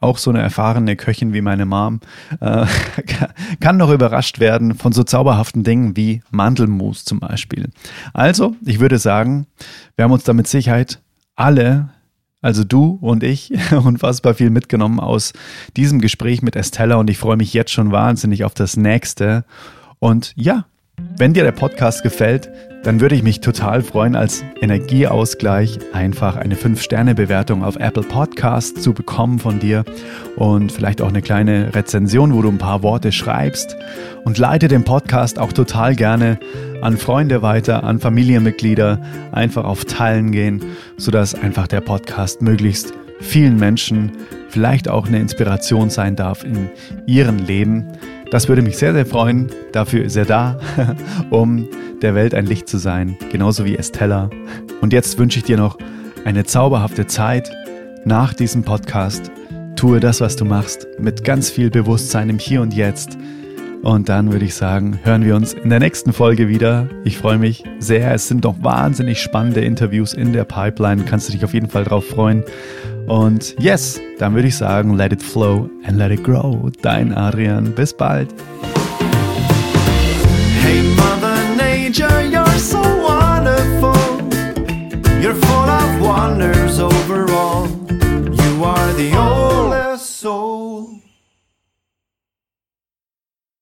auch so eine erfahrene Köchin wie meine Mom, äh, kann noch überrascht werden von so zauberhaften Dingen wie Mandelmus zum Beispiel. Also, ich würde sagen, wir haben uns da mit Sicherheit alle, also du und ich, unfassbar viel mitgenommen aus diesem Gespräch mit Estella und ich freue mich jetzt schon wahnsinnig auf das nächste. Und ja, Wenn dir der Podcast gefällt, dann würde ich mich total freuen, als Energieausgleich einfach eine 5-Sterne-Bewertung auf Apple Podcast zu bekommen von dir und vielleicht auch eine kleine Rezension, wo du ein paar Worte schreibst und leite den Podcast auch total gerne an Freunde weiter, an Familienmitglieder, einfach auf Teilen gehen, sodass einfach der Podcast möglichst vielen Menschen vielleicht auch eine Inspiration sein darf in ihrem Leben. Das würde mich sehr, sehr freuen. Dafür ist er da, um der Welt ein Licht zu sein, genauso wie Estella. Und jetzt wünsche ich dir noch eine zauberhafte Zeit nach diesem Podcast. Tue das, was du machst, mit ganz viel Bewusstsein im Hier und Jetzt. Und dann würde ich sagen, hören wir uns in der nächsten Folge wieder. Ich freue mich sehr. Es sind noch wahnsinnig spannende Interviews in der Pipeline. Kannst du dich auf jeden Fall drauf freuen. Und yes, dann würde ich sagen, let it flow and let it grow. Dein Adrian, bis bald. Hey Mother Nature, you're so wonderful. You're full of wonder.